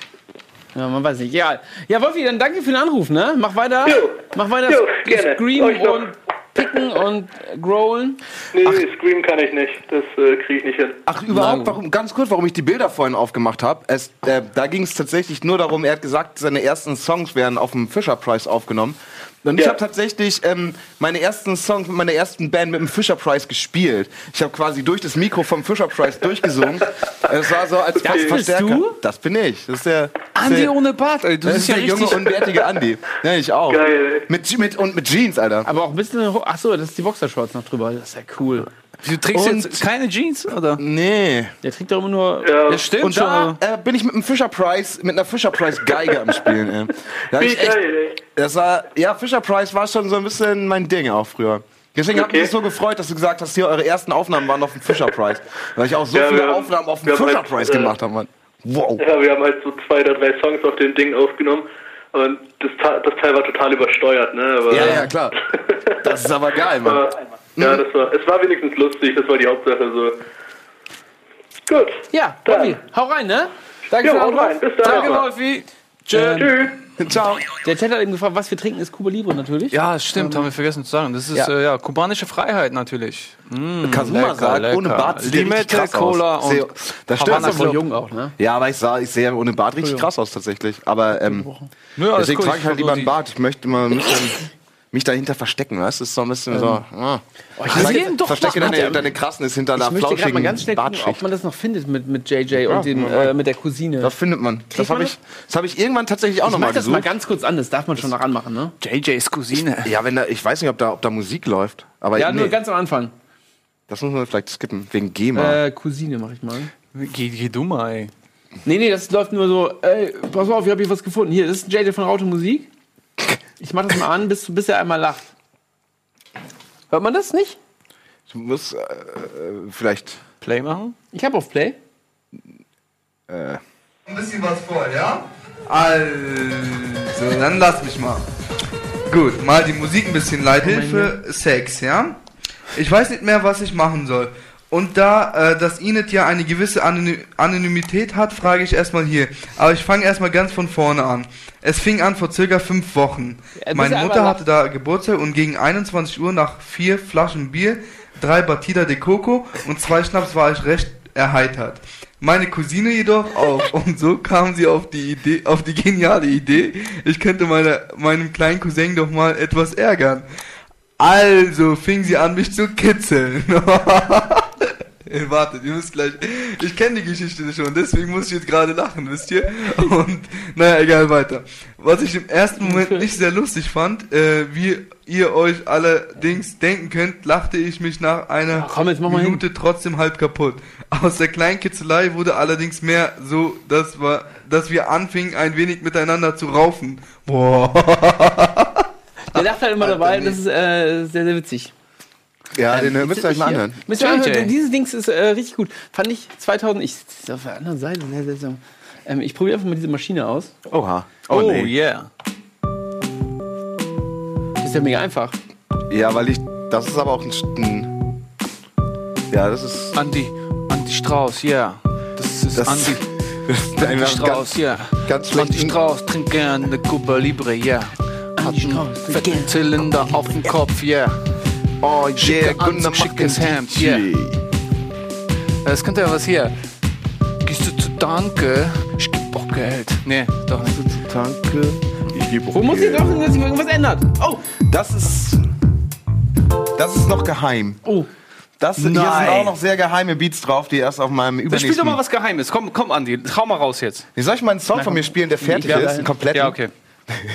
Ja, man weiß nicht. Ja, ja Wolfi, dann danke für den Anruf, ne? Mach weiter. Jo. Mach weiter Jo, gerne. noch. und picken und growlen. Nee, Scream kann ich nicht. Das äh, kriege ich nicht hin. Ach, überhaupt, warum, ganz kurz, warum ich die Bilder vorhin aufgemacht habe. Es, äh, da ging es tatsächlich nur darum, er hat gesagt, seine ersten Songs werden auf dem Fisher Prize aufgenommen. Und ich Ja. habe tatsächlich ähm, meine ersten Songs mit meiner ersten Band mit dem Fisher Prize gespielt. Ich habe quasi durch das Mikro vom Fisher Prize durchgesungen. Es war so als Das bist Verstärker. du? Das bin ich. Das ist der, Andi der, ohne Bart, ey. Du das bist ist ja der junge, unbärtige Andi. Ja, ich auch. Geil, ey. Mit, mit, und mit Jeans, Alter. Aber auch ein bisschen hoch. Achso, das ist die Boxershorts noch drüber. Das ist ja cool. Du trägst Und- jetzt keine Jeans, oder? Nee. Der trägt doch immer nur. Ja, Ja, stimmt Und schon. da äh, bin ich mit einem Fisher Price, mit einer Fisher Price Geige am Spielen. Ey. Da ich echt, das war, ja, Fisher Price war schon so ein bisschen mein Ding auch früher. Deswegen hat Okay. mich so gefreut, dass du gesagt hast, hier eure ersten Aufnahmen waren auf dem Fisher Price. Weil ich auch so Ja, viele haben- Aufnahmen auf dem Fisher halt, Price äh, gemacht habe, Mann. Wow. Ja, wir haben halt so zwei oder drei Songs auf dem Ding aufgenommen. Und das, das Teil war total übersteuert, ne? Aber, Ja, ja, klar. Das ist aber geil, Mann. Aber, ja, das war, es war wenigstens lustig, das war die Hauptsache so. Gut. Ja, Dann. Wolfi, hau rein, ne? Danke Jo, Anruf. rein. Bis dann. Danke, Wolfi. Ähm, Tschüss. Ciao. Der Chat hat eben gefragt, was wir trinken, ist Cuba Libre natürlich. Ja, stimmt, haben wir vergessen zu sagen. Das ist Ja. äh, ja kubanische Freiheit natürlich. Mm, Kazuma sagt, lecker. ohne Bart sieht er Limette, krass Cola aus. und das stimmt. Havana Club. jung auch, ne? Ja, aber ich sah, ich sehe ohne Bart richtig krass aus tatsächlich. Aber ähm, Nö, deswegen gut. trage ich halt lieber einen Bart. Ich möchte mal ein bisschen mich dahinter verstecken, weißt du? Das ist so ein bisschen so. Ah. ich Zeig- will doch verstecke deine, deine Krassen ist hinter einer Ich möchte gerade mal ganz flauschigen schnell gucken, ob man das noch findet mit, mit JJ und dem, äh, mit der Cousine. Das findet man. Das man habe ich, das hab ich irgendwann tatsächlich auch ich noch mach mal das mal gesucht. ganz kurz an, das darf man schon noch anmachen, ne? JJs Cousine. Ja, wenn da, ich weiß nicht, ob da, ob da Musik läuft. Aber Ja, nee, nur ganz am Anfang. das muss man vielleicht skippen. Wegen GEMA. Äh, Cousine mach ich mal. Geh, geh du mal, ey. Nee, nee, das läuft nur so, ey, pass auf, ich habe hier was gefunden. Hier, das ist JJ von Raute Musik. Ich mach das mal an, bis, bis er einmal lacht. Hört man das nicht? Ich muss äh, vielleicht. Play machen? Ich habe auf Play. Äh, ein bisschen was vor, ja? Also, dann lass mich mal. Gut, mal die Musik ein bisschen Leithilfe, Sex, ja? Ich weiß nicht mehr, was ich machen soll. Und da äh, das Inet ja eine gewisse Anony Anonymität hat, frage ich erstmal hier. Aber ich fange erstmal ganz von vorne an. Es fing an vor circa fünf Wochen. Ja, Meine er Mutter hatte da Geburtstag und gegen 21 Uhr nach vier Flaschen Bier, drei Batida de Coco und zwei Schnaps war ich recht erheitert. Meine Cousine jedoch auch. Und so kam sie auf die Idee, auf die geniale Idee, ich könnte meine, meinem kleinen Cousin doch mal etwas ärgern. Also fing sie an, mich zu kitzeln. Wartet, ihr müsst gleich. Ich kenne die Geschichte schon, deswegen muss ich jetzt gerade lachen, wisst ihr? Und naja, egal weiter. Was ich im ersten Moment nicht sehr lustig fand, äh, wie ihr euch allerdings denken könnt, lachte ich mich nach einer Ach, komm, Minute trotzdem halb kaputt. Aus der kleinen Kitzelei wurde allerdings mehr so, dass wir, dass wir anfingen, ein wenig miteinander zu raufen. Boah. Der lacht halt immer dabei, das ist äh, sehr, sehr witzig. Ja, den müsst ihr euch mal anhören. Müsst ihr JJ. anhören. Dieses Dings ist äh, richtig gut. Fand ich 2000, ich sitze auf der anderen Seite. Sehr, sehr, sehr. Ähm, ich probiere einfach mal diese Maschine aus. Oha. Oh, nee. yeah. Das ist ja mega einfach. Ja, weil ich. Das ist aber auch ein. St- ein ja, das ist. Andi, Andi Strauß, yeah. Das ist Das- ist einfach Strauß, ja. ganz Andy schlecht. Strauß trinkt gerne eine Cuba Libre, ja. Hat einen fetten Zylinder auf dem Kopf, ja. Oh yeah, Schicke Gunnar schickes Hemd, ja. Das könnte ja was hier. Gehst du zu Danke? Ich geb auch Geld. Nee, doch nicht. Danke. Ich gebe Wo muss ich drauf hin, dass sich irgendwas ändert? Oh, Das ist. Das ist noch geheim. oh. Das, hier sind Nein. auch noch sehr geheime Beats drauf, die erst auf meinem übernächsten... spiel doch mal was Geheimes. Komm, komm, Andi. Hau mal raus jetzt. Wie soll ich mal einen Song von mir spielen, der fertig Ja, ist? Einen kompletten? Ja, okay.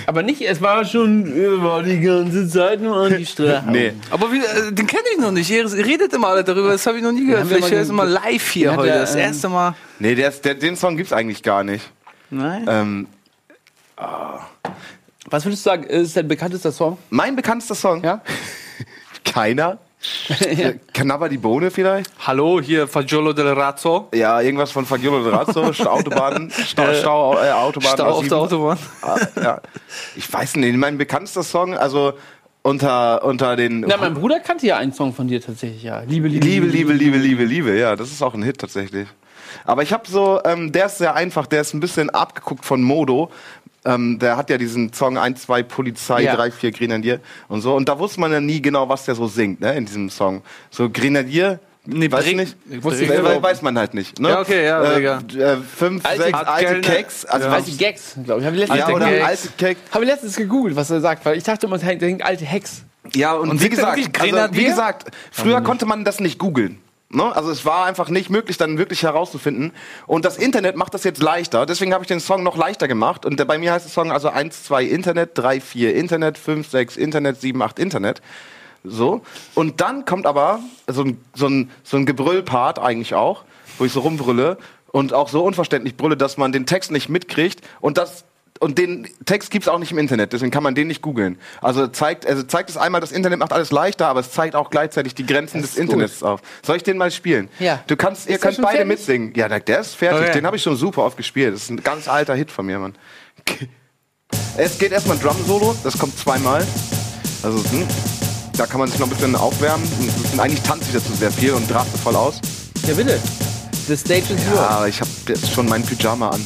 Aber nicht, es war schon, äh, war die ganze Zeit nur an die Straße. Nee. Aber wie, äh, den kenne ich noch nicht. Ihr redet immer alle darüber. Das habe ich noch nie gehört. Vielleicht höre ich es mal live hier heute. der, Das ähm, erste Mal. Nee, der der, den Song gibt's eigentlich gar nicht. Nein. Ähm, Was würdest du sagen, ist dein bekanntester Song? mein bekanntester Song? Ja? Keiner. Äh, Canava die Bohne vielleicht? Hallo, hier Fagiolo del Razzo. Ja, irgendwas von Fagiolo de Razzo, Autobahn, Stau, Stau, äh, Autobahn. Stau auf A7. der Autobahn. Ah, ja. Ich weiß nicht, mein bekanntester Song, also unter, unter den... Na, mein Bruder kannte ja einen Song von dir tatsächlich, ja. Liebe, Liebe, Liebe, Liebe, Liebe, Liebe, Liebe, ja, das ist auch ein Hit tatsächlich. Aber ich habe so, ähm, der ist sehr einfach, der ist ein bisschen abgeguckt von Modo. Ähm, der hat ja diesen Song 1, 2 Polizei, Ja. 3, 4 Grenadier und so. Und da wusste man ja nie genau, was der so singt, ne, in diesem Song. So Grenadier, Nee, weiß Bring- nicht, Ich wusste, wusste- we- weiß man halt nicht. Ne? Ja, okay, ja, äh, egal. äh, Fünf, Alte- sechs alte Kellner. Keks, also Ja. Alte Gags, glaube ich. Habe ich, letztens- ja, oder alte Keks. hab ich letztens gegoogelt, was er sagt, weil ich dachte immer, der denkt alte Hex. Ja, und, Und wie gesagt, also, wie gesagt, früher konnte man das nicht googeln. Ne? Also es war einfach nicht möglich, dann wirklich herauszufinden. Und das Internet macht das jetzt leichter. Deswegen habe ich den Song noch leichter gemacht. Und bei mir heißt der Song also 1, 2 Internet, 3, 4 Internet, 5, 6 Internet, 7, 8 Internet. So. Und dann kommt aber so ein, so ein, so ein Gebrüllpart eigentlich auch, wo ich so rumbrülle und auch so unverständlich brülle, dass man den Text nicht mitkriegt. Und das und den Text gibt's auch nicht im Internet, deswegen kann man den nicht googeln. Also zeigt, also zeigt es einmal, das Internet macht alles leichter, aber es zeigt auch gleichzeitig die Grenzen des Internets auf. Soll ich den mal spielen? Ja. Du kannst, ihr Ist könnt beide fertig? mitsingen. Ja, der ist fertig. Okay. Den habe ich schon super oft gespielt. Das ist ein ganz alter Hit von mir, Mann. Es geht erstmal ein Drum-Solo, das kommt zweimal. Also, hm, da kann man sich noch ein bisschen aufwärmen. Sind, eigentlich tanze ich dazu sehr viel und raste voll aus. Ja, bitte. The stage is yours. Ja, aber ich habe jetzt schon mein Pyjama an.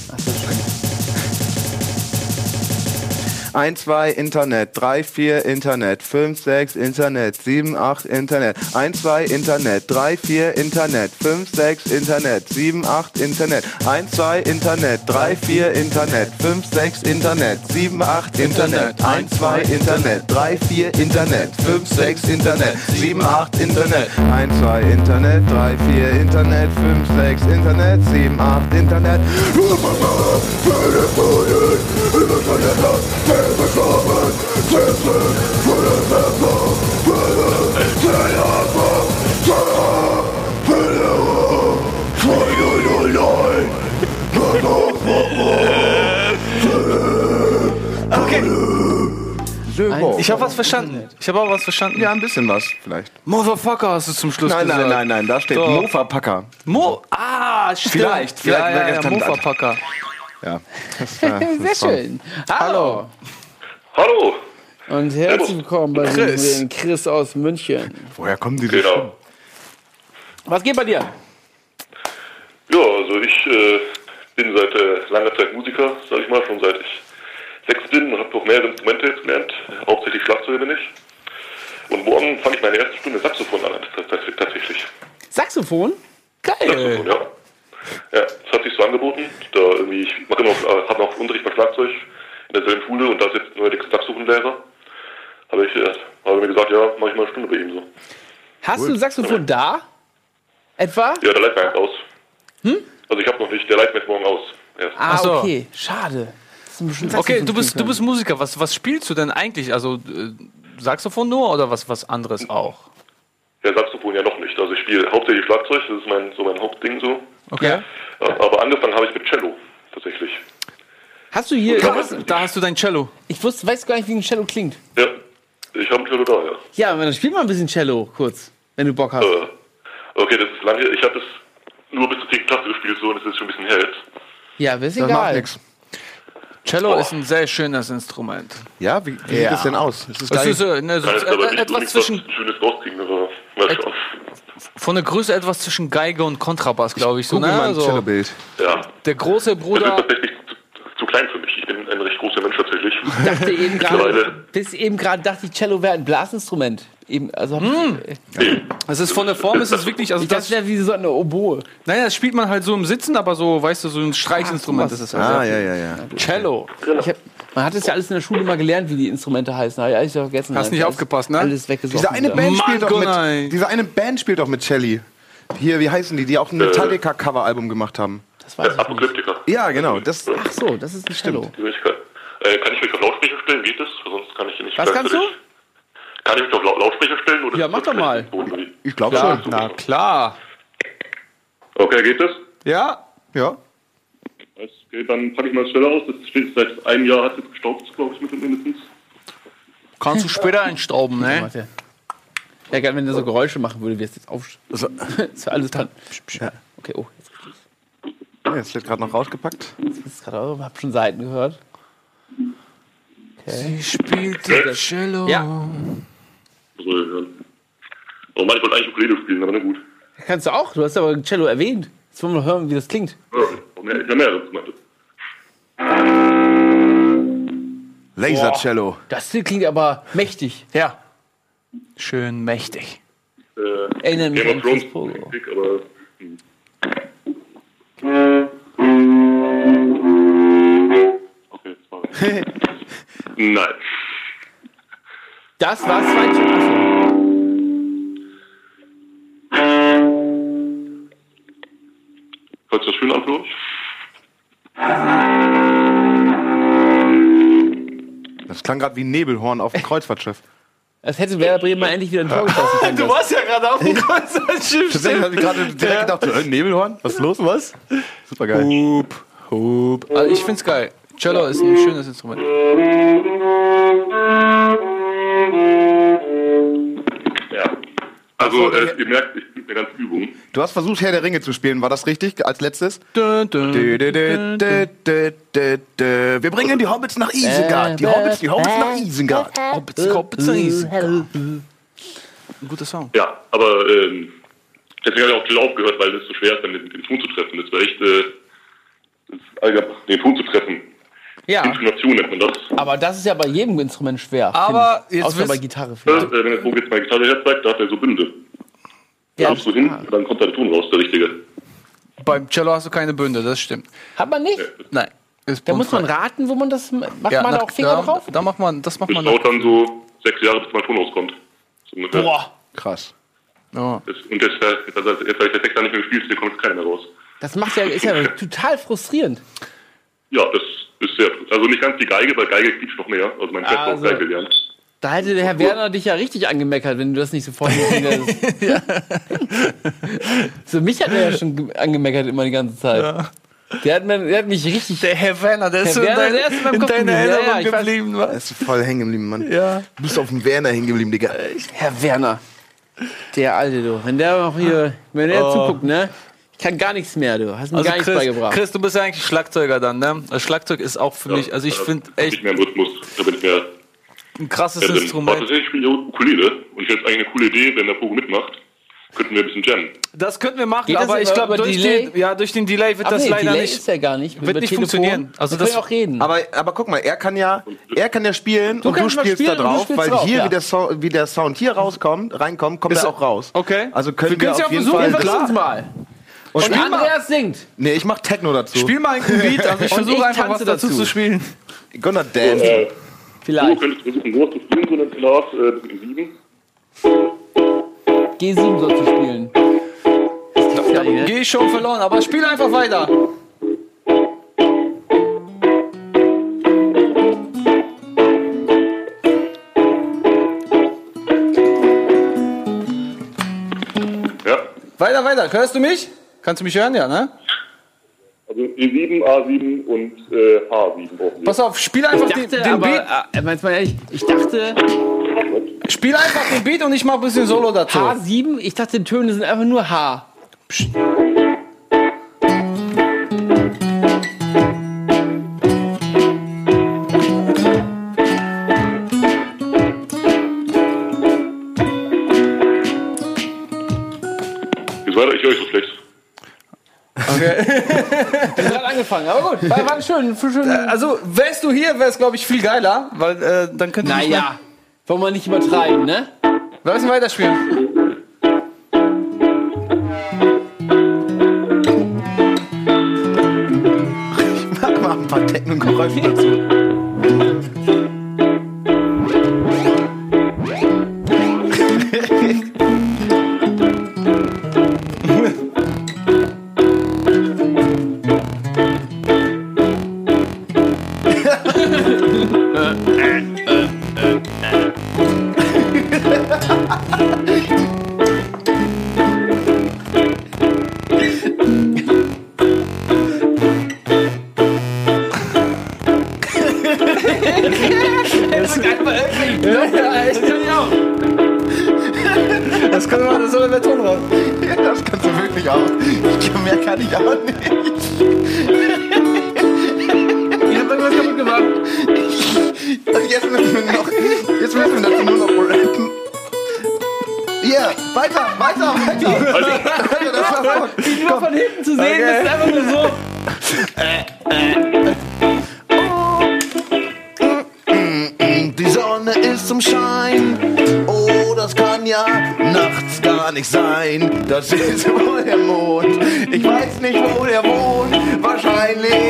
1, 2 Internet, 3, 4 Internet, 5, 6 Internet, 7, 8 Internet, 1, 2 Internet, 3, 4 Internet, 5, 6 Internet, 7, 8 Internet, 1, 2 Internet, 3, 4 Internet, 5, 6 Internet, 7, 8 Internet, 1, 2 Internet, 3, 4 Internet, 5, 6 Internet, 7, 8 Internet, 1, 2 Internet, 3, 4 Internet, 5, 6 Internet, 7, 8 Internet. Ich habe was verstanden. Ich habe auch was verstanden. Ja, ein bisschen was vielleicht. Motherfucker hast du zum Schluss Nein, gesagt. nein, nein, nein, da steht So. Mofa-Packer. Mo ah, stimmt. Vielleicht, vielleicht, ja, ja, ja, Mofa-Packer. Ja. Das, äh, Sehr das war- schön. Hallo. Hallo. Und herzlich willkommen bei Chris. den Chris aus München. Woher kommen die Genau. Was geht bei dir? Ja, also ich äh, bin seit äh, langer Zeit Musiker, sag ich mal, schon seit ich sechs bin und habe noch mehrere Instrumente jetzt gelernt. Hauptsächlich Schlagzeuger bin ich. Und morgen fange ich meine erste Stunde Saxophon an, tats- tats- tatsächlich. Saxophon? Geil. Saxophon, ja. Ja, das hat sich so angeboten. Da irgendwie, ich mache noch, äh, habe noch Unterricht bei Schlagzeug in derselben Schule und da ist jetzt neuerdings ein Saxophonlehrer. Habe ich, äh, habe mir gesagt, ja, mache ich mal eine Stunde bei ihm so. Hast du Saxophon da? Etwa? Ja, der leitet mir eins aus. Also ich habe noch nicht, der leitet mir jetzt morgen aus. Erst. Ah, so. okay. Schade. Das ist ein bisschen Okay, Saxophon du bist, du bist Musiker. Was, was spielst du denn eigentlich? Also äh, Saxophon nur oder was, was anderes auch? Ja, Saxophon ja noch nicht. Also ich spiele hauptsächlich Schlagzeug, das ist mein, so mein Hauptding so. Okay. Äh, Aber angefangen habe ich mit Cello, tatsächlich. Hast du hier. Ja. Hast, Da hast du dein Cello. ich wusste, weiß gar nicht, wie ein Cello klingt. Ja, ich habe ein Cello da, ja. Ja, aber dann spiel mal ein bisschen Cello kurz, wenn du Bock hast. Äh, okay, das ist lange, ich habe das nur bis zur 10. Klasse gespielt so und das ist schon ein bisschen her jetzt. Ja, ist Das macht egal. nix. Cello ist ein sehr schönes Instrument. Ja, wie, wie sieht das denn aus? Ist das Das gleich- ist, äh, ne, so, Kann jetzt aber äh, nicht etwas unbedingt zwischen was Schönes rauskriegen, aber mal schauen. Von der Größe etwas zwischen Geige und Kontrabass, glaube ich. So, ne? mal ein so, Cello-Bild. Ja. der große Das ist Bruder. tatsächlich zu, klein für mich. Ich bin ein recht großer Mensch tatsächlich. Ich dachte eben gerade, bis eben gerade dachte ich, Cello wäre ein Blasinstrument. Eben, also hab ich, Es ist von der Form, ist es wirklich, also ich dachte, das, das wäre wie so eine Oboe. naja, das spielt man halt so im Sitzen, aber so, weißt du, so ein Streichinstrument ist es. Ah, Also. ja, ja, ja. Cello. Ich hab, man hat es ja alles in der Schule mal gelernt, wie die Instrumente heißen. Habe ich alles vergessen. Hast nicht Alles- aufgepasst, ne? Alles weggesoffen. Diese eine. Band spielt doch mit, diese eine Band spielt doch mit Shelly. Hier, wie heißen die, die auch ein Metallica-Cover-Album gemacht haben? Das weiß ich nicht. Apokalyptiker. Ja, genau. Das, Ach so, das ist ein Möglichkeit. Äh, kann ich mich auf Lautsprecher stellen? Geht das? Sonst kann ich hier nicht. Was kannst du? Kann ich mich auf Lau- Lautsprecher stellen? Oder Ja, ist mach das doch mal. ich glaube schon. na klar. Okay, geht das? Ja, Ja. Okay, dann packe ich mal schneller aus. Das steht seit einem Jahr, hat jetzt gestaubt, glaube ich, mit mindestens. kannst du später einstauben, ne? Warte. Ja, gerne, wenn der so Geräusche machen würde, wie es jetzt auf. So. ist ja alles dran. Ja. Okay, oh, Ja, Jetzt wird gerade noch rausgepackt. ist es gerade auch. Hab schon Seiten gehört. Sie spielte Cello. Ja. So, ja. Oh Mann, ich wollte eigentlich Ukulele spielen, aber na gut. Kannst du auch? Du hast aber Cello erwähnt. Jetzt wollen wir mal hören, wie das klingt. Ja, ich habe mehr, ich hab mehr dazu meinte. Laser-Cello. Das hier klingt aber mächtig. Ja. Schön mächtig. Äh, Erinnert mich an Chris Pogo. Aber. Hm. Okay, das war. Nein. Das war zwei Achso. Hört sich das schön an, Flo? Das klang gerade wie ein Nebelhorn auf dem Kreuzfahrtschiff. Das hätte Werder Bremen mal endlich wieder ein Tor geschossen können. Du warst ja gerade auf dem Kreuzfahrtschiff. Tatsächlich habe ich gerade direkt gedacht, so, äh, Nebelhorn? Was ist los? Was? Super geil. Hup, hup. Also ich find's geil. Cello ist ein schönes Instrument. Also, äh, ihr merkt, ich bin eine ganze Übung. Du hast versucht, Herr der Ringe zu spielen. War das richtig als letztes? Dun, dun. Dö, dö, dö. Wir bringen die Hobbits nach Isengard. Die Hobbits, die Hobbits nach Isengard. Hobbits, Hobbits, Hobbits. Ein guter Song. Ja, aber ähm, deswegen habe ich auch schnell aufgehört, weil es so schwer ist, dann den, den Ton zu treffen. Das war echt, äh, das den Ton zu treffen. Ja, Intonation nennt man das. aber das ist ja bei jedem Instrument schwer. Aber jetzt Außer bei Gitarre Äh, vielleicht. wenn der Vogel jetzt mal Gitarre herzeigt, da hat er so Bünde. Da Ja, kommst du hin, dann kommt da der Ton raus, der richtige. Beim Cello hast du keine Bünde, das stimmt. hat man nicht? Nein. Da muss man raten, wo man das macht. Ja, man na- auch Finger da, drauf? Da macht man, das macht Das man. dauert dann so sechs Jahre, bis mal Ton rauskommt. So. Boah, Krass. Ja. Das, und jetzt, äh, jetzt, also jetzt, weil ich der Text nicht mehr gespielt habe, kommt jetzt keiner mehr raus. das macht ja, ist ja total frustrierend. Ja, das ist sehr, also nicht ganz die Geige, weil Geige quietscht noch mehr. Also mein Chef hat auch Also- Geige gelernt. Da hätte der Herr Werner dich ja richtig angemeckert, wenn du das nicht sofort hinkriegst. so mich hat er ja schon ge- angemeckert immer die ganze Zeit. Der, hat mir, der hat mich richtig. Der Herr Werner, der ist so Herr Werner, dein, der ist in meinem in Kopf deiner geblieben. Ja, Erinnerung ja, weiß. geblieben. wa? Er ist voll hängen geblieben, Mann. Ja. Du bist auf dem Werner hängen geblieben, Digga. Herr Werner. Der alte, du. Wenn der noch hier, wenn der zuguckt, ne? Ich kann gar nichts mehr, du. Hast mir Also gar nichts Chris, beigebracht. Chris, du bist ja eigentlich Schlagzeuger dann, ne? Das Schlagzeug ist auch für mich, also ich da finde echt ich mehr im Rhythmus. Da bin ich mehr ein krasses Ja, denn, Instrument. weiß ich, ich spiele ja Ukulele und ich hätte eigentlich eine coole Idee, wenn der Pogo mitmacht, könnten wir ein bisschen jammen. Das könnten wir machen, Geht das aber ich glaube, durch Delay? den, ja, durch den Delay wird Ach das nee, leider Delay nicht. ist ja gar nicht. wird nicht funktionieren. Also wir das- können auch reden. Aber, aber guck mal, er kann ja, er kann ja spielen und du kannst mal spielst da spielen und du drauf, spielst weil drauf, hier, ja. wie, der so wie der Sound hier rauskommt, reinkommt, kommt Ist- er auch raus. Okay. Also können Wir wir, ja auf jeden versuchen, Fall. uns mal. Und Spiel mal. Andreas singt. Nee, ich mach Techno dazu. Spiel mal ein Beat, also ich Und versuche ich einfach was dazu, dazu. zu spielen. Gonna dance. Äh, du Vielleicht. könntest versuchen, sowas zu spielen, so eine Art äh, bis in sieben. G7 soll zu spielen. Das gibt's ja nicht, ne? Geh schon verloren, aber spiel einfach weiter. Ja. Weiter, weiter. Hörst du mich? Kannst du mich hören, ja, ne? Also E7, A7 und äh, H7 brauchen wir. Pass auf, spiel einfach Ich den, dachte, den aber, Beat. äh, meinst du mal ehrlich, ich dachte, Spiel einfach den Beat und ich mach ein bisschen Solo dazu. H7, ich dachte, die Töne sind einfach nur H. Okay. Angefangen, aber gut, war, war schön. schön. Also, wärst du hier, wäre es, glaube ich, viel geiler, weil äh, dann könnte ich. Naja, wollen wir nicht übertreiben, ne? Wir müssen weiterspielen.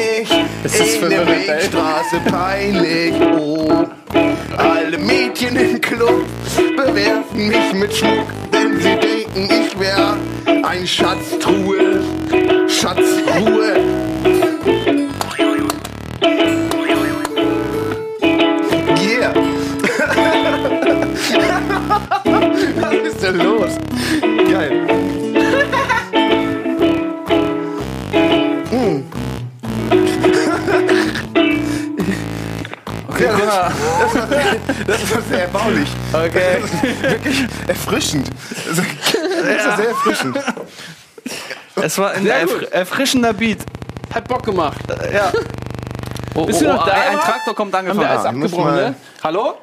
Wahrscheinlich Ist das in für der? Wegstraße peinlich. Oh, alle Mädchen im Club bewerfen mich mit Schmuck, denn sie denken, ich wär ein Schatztruhe. Schatzruhe. Das war sehr erbaulich. Okay. Das ist wirklich erfrischend. Das ist sehr erfrischend. Es war ein erfr erfrischender Beat. Hat Bock gemacht. Ja. Oh, Bist du noch da, Ein, ein? Traktor kommt Haben wir angefahren. alles abgebrochen, ne? Hallo?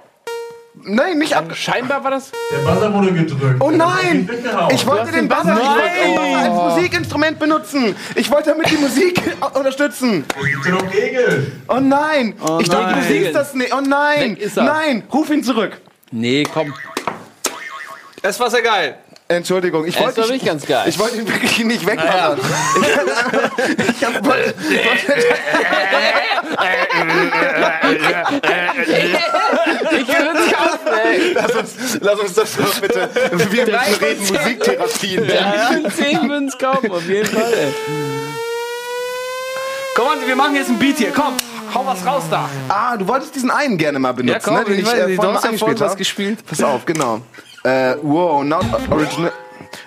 Nein, nicht ab. Scheinbar war das. Der Buzzer wurde gedrückt. Oh nein! Ich wollte den den Buzzer, ich Nein! Buzzer als Musikinstrument benutzen. Ich wollte damit die Musik unterstützen. Noch Regeln. Oh nein! ich dachte, du nein. siehst das nicht. Oh nein! Nein! Ruf ihn zurück. Nee, komm. Es war sehr geil. Entschuldigung, ich Es wollte wirklich ganz geil. ich wollte ihn wirklich nicht wegmachen. Ich, hab, wollte, Ich will es kaufen, ey. lass, uns, lass uns das doch bitte. Wir Drei müssen reden, zehn. Musiktherapien. Ja, 10 würden es kaufen, auf jeden Fall, ey. Komm wir machen jetzt ein Beat hier. Komm, hau was raus da. Ah, du wolltest diesen einen gerne mal benutzen, Ja, komm, ne, den ich ich, äh, vorhin mal ja was habe. gespielt. Pass auf, genau. Äh, wow, not original.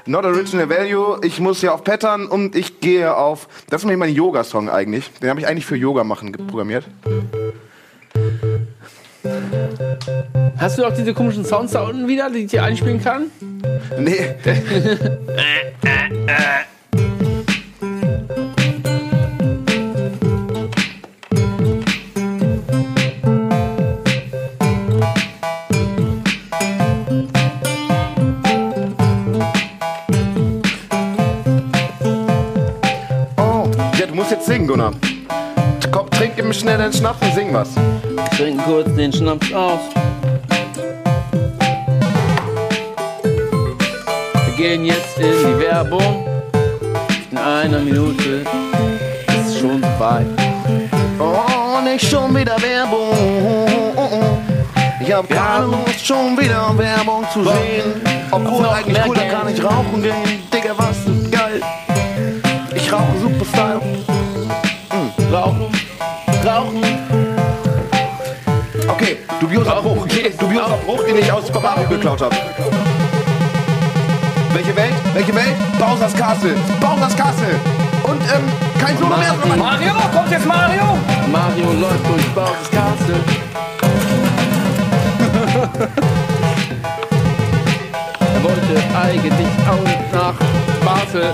Not original value. Ich muss hier auf Pattern und ich gehe auf. Das ist nämlich mein Yoga-Song eigentlich. Den habe ich eigentlich für Yoga machen programmiert. Hast du auch diese komischen Sounds da unten wieder, die ich hier einspielen kann? Nee. Oh, ja, du musst jetzt singen, Gunnar. Komm, trink ihm schnell den Schnaps und sing was. Trink kurz den Schnaps aus. Wir gehen jetzt in die Werbung. In einer Minute ist es schon soweit. Oh, nicht schon wieder Werbung. Ich hab keine Lust, schon wieder Werbung zu sehen. Obwohl eigentlich cool, da kann ich rauchen gehen. Digga, was ist geil. Ich rauche super Style. Rauchen, rauchen. Dubioser Bruch. Dubioser Bruch, den ich aus Mario geklaut habe. Welche Welt? Welche Welt? Bowser's Castle. Bowser's Castle. Und, ähm, kein Solo mehr. sondern- Mario, kommt jetzt Mario? Mario läuft durch Bowser's Castle. er wollte eigentlich auch nach Basel.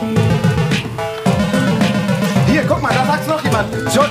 Hier, guck mal, da sagt's noch jemand. Jo äh,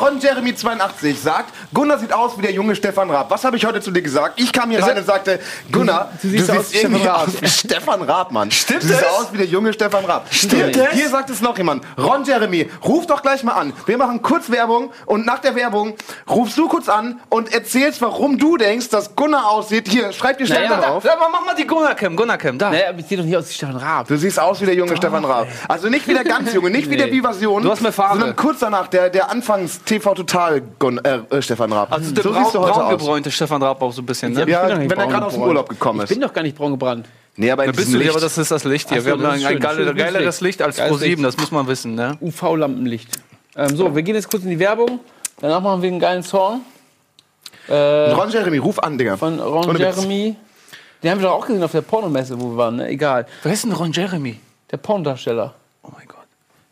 Ron Jeremy 82 sagt, Gunnar sieht aus wie der junge Stefan Raab. Was habe ich heute zu dir gesagt? Ich kam hier rein und sagte, Gunnar, du, siehst aus wie Stefan irgendwie Raab. aus wie Stefan Raab, Mann. Stimmt du siehst das? aus wie der junge Stefan Raab. Stimmt hier, das? hier sagt es noch jemand. Ron Jeremy, ruf doch gleich mal an. Wir machen kurz Werbung und nach der Werbung rufst du kurz an und erzählst, warum du denkst, dass Gunnar aussieht. Hier, schreib die Stelle Naja, drauf. Da, mach mal die Gunnar-Cam, Gunnar-Cam, da. Naja, ich sehe doch nicht aus wie Stefan Raab. Du siehst aus wie der junge Stefan Raab. Also nicht wie der ganz junge, nicht wie der. Du Farbe. Sondern kurz danach, der, der anfangs TV Total Gun, äh, äh, Stefan Raab. Also der so braun, siehst du heute aus. braungebräunte Stefan Raab auch so ein bisschen, ne? Ja, wenn er gerade aus dem. Urlaub gekommen Ich ist. bin doch gar nicht braun gebrannt. Nee, aber in bist du nicht, Licht. aber das ist das Licht hier. Ach Wir haben ein, ein schön, geile, geileres Licht als Pro 7, Licht. das muss man wissen, ne? UV-Lampenlicht. Ähm, so, wir gehen jetzt kurz in die Werbung. Danach machen wir einen geilen Song Ron Jeremy, ruf an, Digga. von Ron Ohne Witz. Jeremy. Den haben wir doch auch gesehen auf der Pornomesse, wo wir waren. Ne? Egal. Wer ist denn Ron Jeremy? Der Pornodarsteller. Oh mein Gott.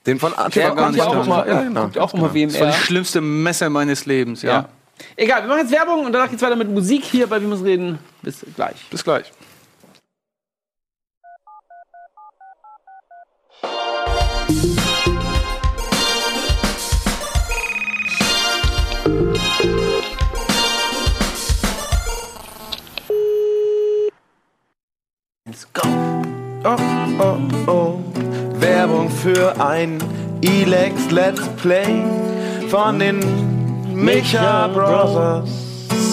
Den von Der Attila gar nicht ja auch da. immer, Ja, genau. kommt auch immer Das war WMR. die schlimmste Messe meines Lebens, ja. Ja. Egal, wir machen jetzt Werbung und danach geht's weiter mit Musik hier bei Wir müssen reden. Bis gleich. Bis gleich. Oh, oh, oh. Werbung für ein Elex Let's Play von den Micha Brothers.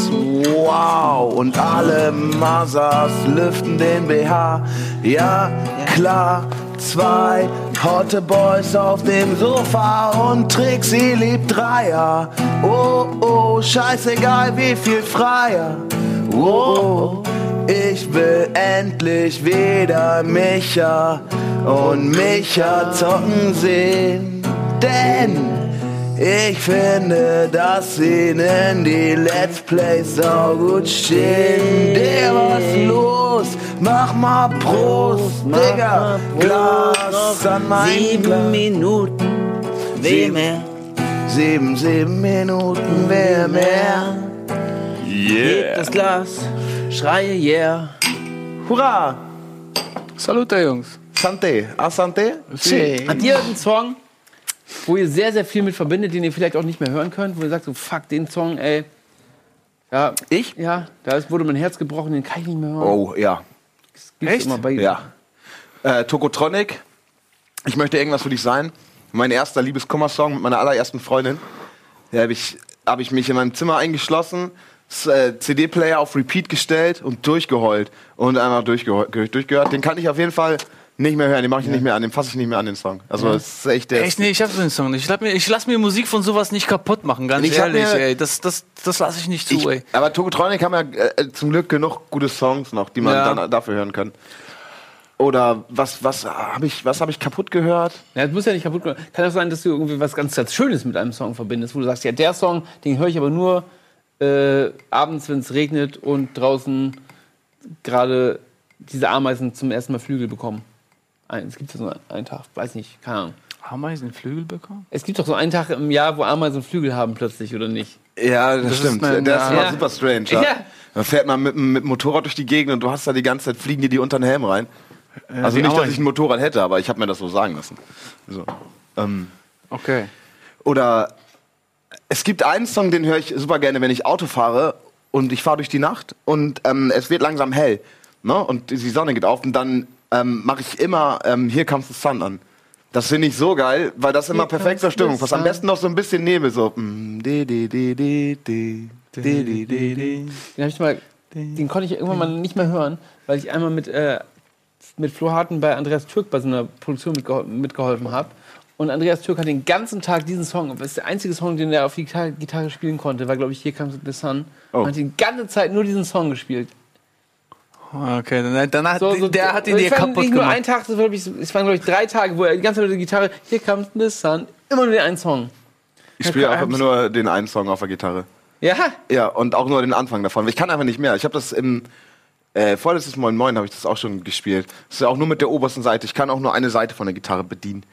Wow, und alle Mothers lüften den BH. Ja, klar, zwei hotte Boys auf dem Sofa und Trixie liebt Dreier. Oh, oh, scheißegal, wie viel freier. Oh, oh, ich will endlich wieder Micha und Micha zocken sehen. Denn ich finde, dass ihnen die Let's Plays so gut stehen. Der was los? Mach mal Prost, Digga. Glas an mein Glas. Minuten. Sieben, sieben, sieben Minuten, wer mehr? Heb das Glas, schreie yeah. Hurra! Salute, Jungs. Sante, asante? Sí. Habt ihr einen Song, wo ihr sehr, sehr viel mit verbindet, den ihr vielleicht auch nicht mehr hören könnt, wo ihr sagt, so fuck, den Song, ey. Ja, Ich? ja, da ist, wurde mein Herz gebrochen, den kann ich nicht mehr hören. Oh, ja. Gibt's echt? Immer bei Ja. Äh, Tokotronic. Ich möchte irgendwas für dich sein. Mein erster Liebeskummer-Song mit meiner allerersten Freundin. Da habe ich, hab ich mich in meinem Zimmer eingeschlossen, äh, CD-Player auf Repeat gestellt und durchgeheult. Und einfach durchgeheult, durchgehört. Den kann ich auf jeden Fall nicht mehr hören. Den mache ich nicht mehr an. Den fasse ich nicht mehr an, den Song. Also, es ist echt der. Echt, nee, ich hab den Song nicht. Ich, lass mir, ich lass mir Musik von sowas nicht kaputt machen, ganz Ich hab ehrlich, mir- ey. Das, das, das lasse ich nicht zu, Ich, ey. aber Tokotronic haben ja äh, zum Glück genug gute Songs noch, die man Ja. dann dafür hören kann. Oder was, was habe ich, was hab ich kaputt gehört? Ja, das muss ja nicht kaputt gehen. Kann auch sein, dass du irgendwie was ganz, ganz Schönes mit einem Song verbindest, wo du sagst, ja, der Song, den höre ich aber nur äh, abends, wenn es regnet und draußen gerade diese Ameisen zum ersten Mal Flügel bekommen. Es gibt ja so einen Tag, weiß nicht, keine Ahnung. Ameisen Flügel bekommen? Es gibt doch so einen Tag im Jahr, wo Ameisen Flügel haben plötzlich, oder nicht? Ja, das, ist stimmt. mein- der ist ja. immer Ja. super strange. Ja. Ja. Da fährt man mit, mit dem Motorrad durch die Gegend und du hast da die ganze Zeit fliegen dir die unter den Helm rein. also die nicht, dass ich ein Motorrad hätte, aber ich habe mir das so sagen lassen. So. Ähm, Okay. oder es gibt einen Song, den höre ich super gerne, wenn ich Auto fahre und ich fahre durch die Nacht und ähm, es wird langsam hell. Ne? Und die Sonne geht auf und dann ähm, mache ich immer ähm, Here Comes the Sun an. Das finde ich so geil, weil das immer perfekt zur Stimmung passt. Am besten noch so ein bisschen Nebel, so. Den ich mal, den konnte ich irgendwann mal nicht mehr hören, weil ich einmal mit, äh, mit Flo Harten bei Andreas Türk bei so einer Produktion mitgehol mitgeholfen habe. Und Andreas Türk hat den ganzen Tag diesen Song, das ist der einzige Song, den er auf die Gitarre, Gitarre spielen konnte, war, glaube ich, Hier kam the Sun. Oh. Und hat die ganze Zeit nur diesen Song gespielt. Okay, dann, dann hat, So, so, der hat ihn dir kaputt nicht nur gemacht. ein Tag, es, war, ich, es waren, glaube ich, drei Tage, wo er die ganze Zeit mit der Gitarre, Here Comes the Sun, immer nur den einen Song. Ich spiele hab immer nur den einen Song auf der Gitarre. Ja, Ja, und auch nur den Anfang davon. Ich kann einfach nicht mehr. Ich habe das im äh, vorletztes Moin Moin habe ich das auch schon gespielt. Das ist ja auch nur mit der obersten Seite. Ich kann auch nur eine Seite von der Gitarre bedienen.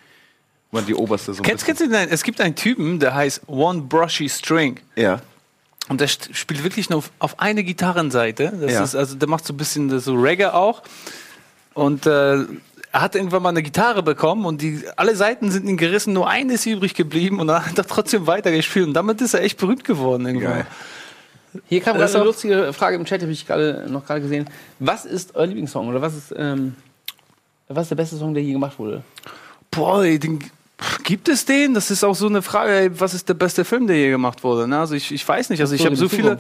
Wo man die oberste so Kennst, kennst du den? Es gibt einen Typen, der heißt One Brushy String. Ja. Und der spielt wirklich nur auf, auf eine Gitarrenseite. Das Ja. ist, also der macht so ein bisschen so Reggae auch. Und äh, er hat irgendwann mal eine Gitarre bekommen und die, alle Seiten sind ihm gerissen, nur eine ist übrig geblieben und dann hat er trotzdem weitergespielt und damit ist er echt berühmt geworden irgendwann. Geil. Hier kam gerade eine auch- lustige Frage im Chat, habe ich gerade noch gerade gesehen. Was ist euer Lieblingssong oder was ist, ähm, was ist der beste Song, der je gemacht wurde? Boah, den, gibt es den? Das ist auch so eine Frage, ey, was ist der beste Film, der je gemacht wurde? Ne? Also ich, ich weiß nicht, also ich habe so viele...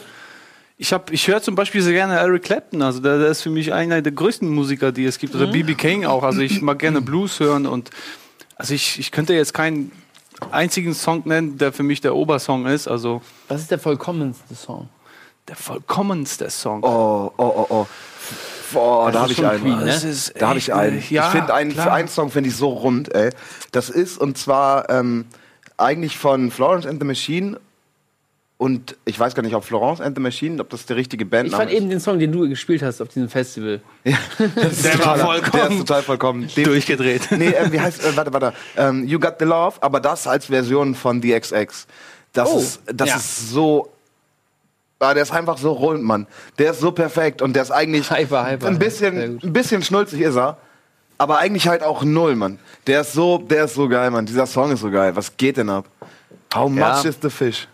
Ich, hab, ich höre zum Beispiel sehr gerne Eric Clapton, also der, der ist für mich einer der größten Musiker, die es gibt. Oder B.B. King auch, also ich mag gerne Blues hören und also ich, ich könnte jetzt keinen einzigen Song nennen, der für mich der Obersong ist, also Was ist der vollkommenste Song? der vollkommenste Song. Oh, oh, oh, oh. Boah, Das da ist habe ich einen. Queen, ne? Das ist Da habe ich echt, einen. äh, ja, ich finde einen, einen Song finde ich so rund, ey. Das ist und zwar ähm, eigentlich von Florence and the Machine und ich weiß gar nicht, ob Florence and the Machine, ob das der richtige Band Ich fand eben den Song, den du gespielt hast auf diesem Festival. der war vollkommen Der ist total vollkommen Den- durchgedreht. Nee, ähm, wie heißt, äh, warte, warte. Ähm, you Got the Love, aber das als Version von DXX. Das Oh, ist, das ja. ist so. Ah, der ist einfach so rund, Mann. Der ist so perfekt und der ist eigentlich Hyper, hyper. ein bisschen, ein bisschen schnulzig ist er, aber eigentlich halt auch null, Mann. Der ist so, der ist so geil, Mann. Dieser Song ist so geil. Was geht denn ab? How much Ja. is the fish?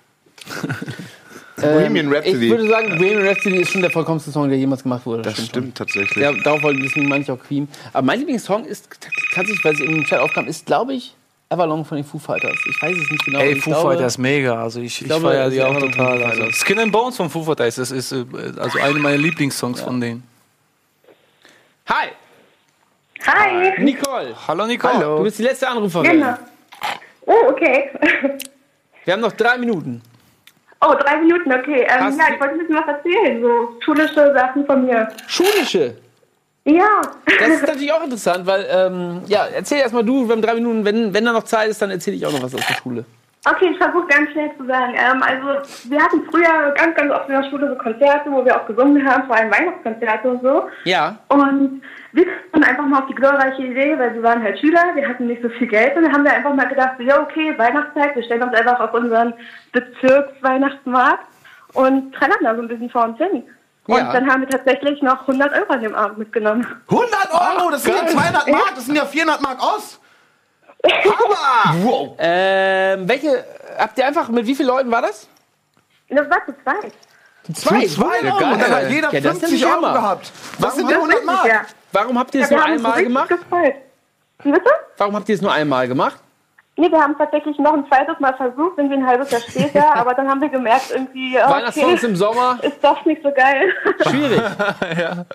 Bohemian Rhapsody. Ich würde sagen, Bohemian Rhapsody ist schon der vollkommenste Song, der jemals gemacht wurde. das schon. stimmt tatsächlich. Ja, darauf wollte deswegen meine ich auch Queen. Aber mein Lieblingssong ist tatsächlich, weil es im Chat aufkam, ist, glaube ich, Everlong von den Foo Fighters. Ich weiß es nicht genau. Ey, Foo glaube, Fighters mega. Also ich, ich, feiere die auch total. Also. Skin and Bones von Foo Fighters, das ist äh, also eine meiner Lieblingssongs von denen. Hi, Hi. Nicole. Hallo Nicole. Du bist die letzte Anruferin. Genau. Oh, okay. Wir haben noch drei Minuten. Oh, drei Minuten, okay. Ähm, ja, ich wollte ein bisschen was erzählen, so schulische Sachen von mir. Schulische. Ja. Das ist natürlich auch interessant, weil, ähm, ja, erzähl erstmal du, wir haben drei Minuten. Wenn, wenn da noch Zeit ist, dann erzähle ich auch noch was aus der Schule. Okay, ich versuche ganz schnell zu sagen. Ähm, also, wir hatten früher ganz, ganz oft in der Schule so Konzerte, wo wir auch gesungen haben, vor allem Weihnachtskonzerte und so. Ja. Und wir kamen einfach mal auf die glorreiche Idee, weil wir waren halt Schüler, wir hatten nicht so viel Geld und dann haben wir einfach mal gedacht, so, ja okay, Weihnachtszeit, wir stellen uns einfach auf unseren Bezirksweihnachtsmarkt und trällern da so ein bisschen vor uns hin. Und Ja. dann haben wir tatsächlich noch 100 Euro an dem Abend mitgenommen. 100 Euro, das sind ja geil. 200 Mark, das sind ja 400 Mark aus. Hammer! Wow. Ähm, welche, habt ihr einfach, mit wie vielen Leuten war das? Das war zu zweit. Zwei. Zwei Ja, Euro, geil. und dann hat jeder Ja, das ist 50 ja Euro Hammer. gehabt. Was sind Das denn 100 ist Mark? ja. Warum habt ihr es Ja, nur einmal gemacht? gefreut. Bitte? Warum habt ihr es nur einmal gemacht? Nee, wir haben tatsächlich noch ein zweites Mal versucht, irgendwie ein halbes Jahr später, aber dann haben wir gemerkt, irgendwie, okay, Weihnachtssongs im Sommer? ist doch nicht so geil. Schwierig.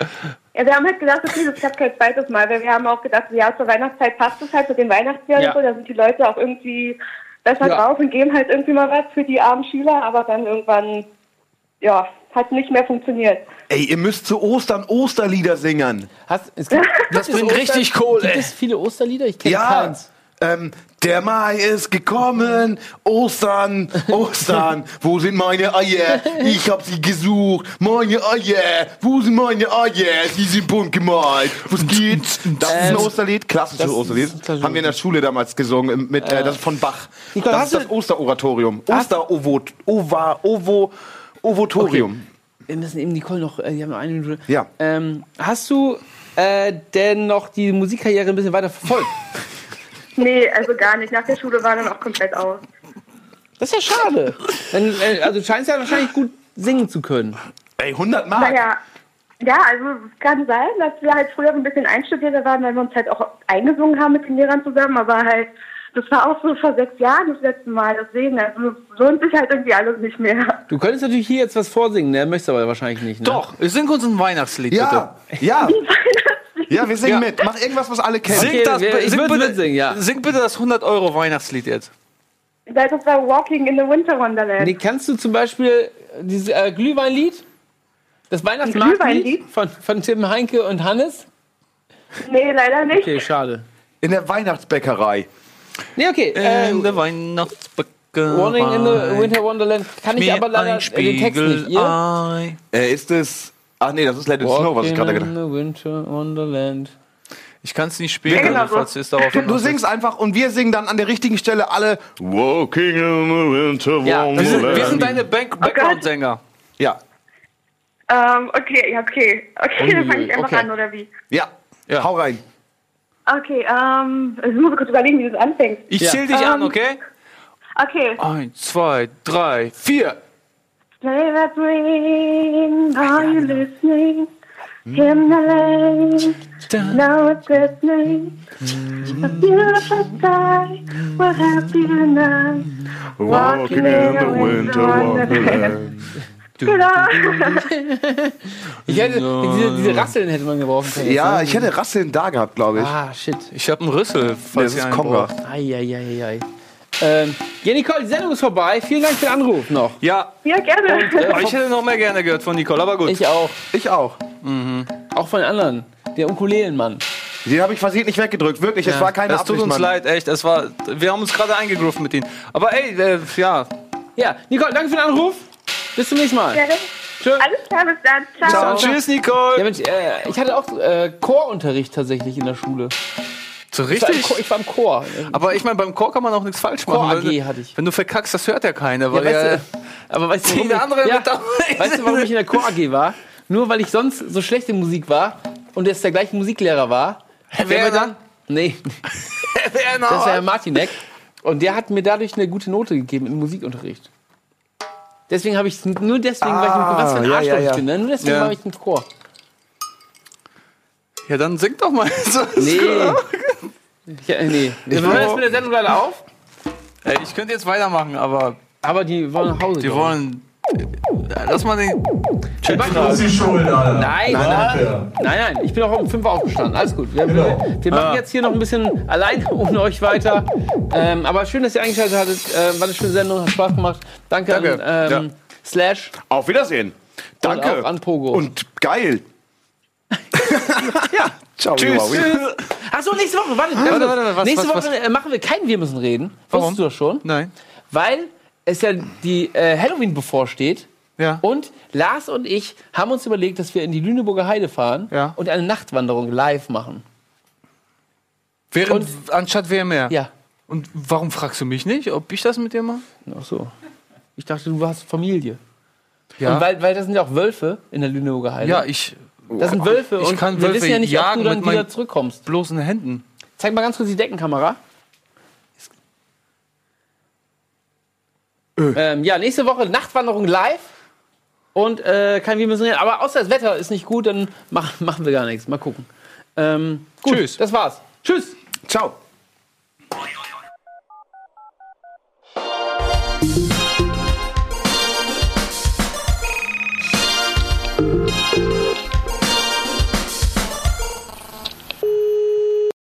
Ja, wir haben halt gedacht, okay, das klappt kein zweites Mal, weil wir haben auch gedacht, ja, zur Weihnachtszeit passt es halt mit den Weihnachtsjahren Ja. so, da sind die Leute auch irgendwie besser Ja. drauf und geben halt irgendwie mal was für die armen Schüler, aber dann irgendwann, ja, hat nicht mehr funktioniert. Ey, ihr müsst zu Ostern Osterlieder singen. Hast, es gibt, Das bringt richtig Kohle. Gibt es viele Osterlieder? Ich kenne Ja. keins. Ähm, der Mai ist gekommen, Ostern, Ostern, wo sind meine Eier? Ich hab sie gesucht, meine Eier, wo sind meine Eier? Sie sind bunt gemalt. Was geht? Das ist ein Ähm, Osterlied, klassisches Osterlied. Haben wir in der Schule damals gesungen, mit, äh, das ist von Bach. Das ist das Osteroratorium. Osterovot, Ova, Ovo, Ovotorium. Wir müssen eben Nicole noch, äh, die haben noch eine Minute. Ja. Ähm, hast du äh, denn noch die Musikkarriere ein bisschen weiter verfolgt? Nee, also gar nicht. Nach der Schule war dann auch komplett aus. Das ist ja schade. Wenn, äh, also du scheinst ja wahrscheinlich gut singen zu können. Ey, 100 Mark. Naja, ja, also es kann sein, dass wir halt früher ein bisschen einstudierter waren, weil wir uns halt auch eingesungen haben mit den Lehrern zusammen, aber halt, das war auch so vor sechs Jahren das letzte Mal, deswegen, also es lohnt sich halt irgendwie alles nicht mehr. Du könntest natürlich hier jetzt was vorsingen, ne? Möchtest aber wahrscheinlich nicht, ne? Doch, sing uns ein Weihnachtslied Ja, ja. Ja, wir singen Ja. mit. Mach irgendwas, was alle kennen. Okay, Sing, das, wir- ich sing, bitte, mitsingen, ja. sing bitte das 100 Euro Weihnachtslied jetzt. Das war Walking in the Winter Wonderland. Nee, kannst du zum Beispiel dieses äh, Glühweinlied? Das Weihnachtsmarktlied von, von Tim Heinke und Hannes? Nee, leider nicht. Okay, schade. In der Weihnachtsbäckerei. Nee, okay. Äh, In der Weihnachtsbäckerei. Warning in the Winter Wonderland kann ich aber leider äh, den Text nicht. Ihr? Äh, ist es. Ach nee, das ist Let It Snow, was ich gerade gedacht in the Winter Wonderland. Ich kann es nicht spielen, Ja, genau also, so. falls es darauf Du, du singst einfach und wir singen dann an der richtigen Stelle alle Walking in the Winter Ja, Wir sind, wir Wonderland. sind deine Bank Background-Sänger. Ja, Ähm, okay, ja, okay. Okay, dann fange ich einfach Okay. an, oder wie? ja, Ja. hau rein. Okay, ähm, ich muss kurz überlegen, wie das anfängt. Ich Ja. zähl dich Ähm, an, okay? Okay. Eins, zwei, drei, vier. Play that ring, are you listening? In the lane, now it's listening. A beautiful sky, we're happy tonight. Walking in the winter wonderland. Genau. Ich hätte, diese, diese Rasseln hätte man geworfen können. Ja, ich hätte Rasseln da gehabt, glaube ich. Ah, shit. Ich habe einen Rüssel, Nee, falls das ihr ist Konga. braucht. Eieieiei. Ähm, ja, Nicole, die Sendung ist vorbei. Vielen Dank für den Anruf noch. Ja, Ja, gerne. aber ich hätte noch mehr gerne gehört von Nicole, aber gut. Ich auch. Ich auch. Auch von den anderen. Der Ukulelenmann. Den habe ich versehentlich weggedrückt. Wirklich, es war keine es tut uns Mann. leid, echt. Es war, wir haben uns gerade eingegroovt mit ihnen. Aber ey, äh, ja, Ja, Nicole, danke für den Anruf. Bis zum nächsten Mal. Gerne. Tschö. Alles klar, bis dann. Ciao. Ciao. Tschüss, Nicole. Ja, Mensch, äh, ich hatte auch äh, Chorunterricht tatsächlich in der Schule. So Ich war im richtig. Chor. Ich war im Chor. Aber ich meine, beim Chor kann man auch nichts falsch machen. Chor AG hatte ich. Wenn du verkackst, das hört ja keiner. Weil Ja, weißt du, aber weißt du, warum, Zehn andere ja, mit weißt du, warum ich in der Chor AG war? Nur weil ich sonst so schlechte Musik war und es der gleiche Musiklehrer war. Wer der mir dann? Nee, das ist der Herr Martinek. Und der hat mir dadurch eine gute Note gegeben im Musikunterricht. Deswegen habe ich nur deswegen, weil ich Ah, was für ein ja, Arschloch ja, ja. ich bin, ne? Nur deswegen Ja. war ich im Chor. ja, dann sing doch mal. So, Nee. Ja, nee. Wir hören jetzt mit der Sendung leider auf, Ey, ich könnte jetzt weitermachen, aber aber die wollen nach Hause. die ich. wollen. Äh, Lass mal den. Machen- Das ist die Schuld, Alter. Nein, Ja. nein, nein, ich bin auch um 5 Uhr aufgestanden. Alles gut. Wir, Genau. wir machen jetzt hier noch ein bisschen allein ohne euch weiter. Ähm, aber schön, dass ihr eingeschaltet hattet. Ähm, war eine schöne Sendung, hat Spaß gemacht. Danke, Danke. an ähm, Slash Auf Wiedersehen. Danke. und auch an Pogo. Und geil. ja. Ciao. Tschüss. Achso, nächste Woche, warte, Warte, kurz. warte, was, nächste was, Woche äh, machen wir kein Wir müssen reden. Wusstest du das schon? Nein. Weil es ja die äh, Halloween bevorsteht. Ja. Und Lars und ich haben uns überlegt, dass wir in die Lüneburger Heide fahren Ja. und eine Nachtwanderung live machen. Während, anstatt WMR. Ja. Und warum fragst du mich nicht, ob ich das mit dir mache? Ach so. Ich dachte, du hast Familie. Ja. Und weil, weil das sind ja auch Wölfe in der Lüneburger Heide. Ja, ich. Das sind Wölfe Ich und kann wir Wölfe wissen ja nicht, ob du jagen dann mit wieder meinen- zurückkommst. bloßen Händen. Zeig mal ganz kurz die Deckenkamera. Ähm, ja, nächste Woche Nachtwanderung live. Und äh, kein müssen reden. Aber außer das Wetter ist nicht gut, dann machen, machen wir gar nichts. Mal gucken. Ähm, gut, Tschüss. Das war's. Tschüss. Ciao.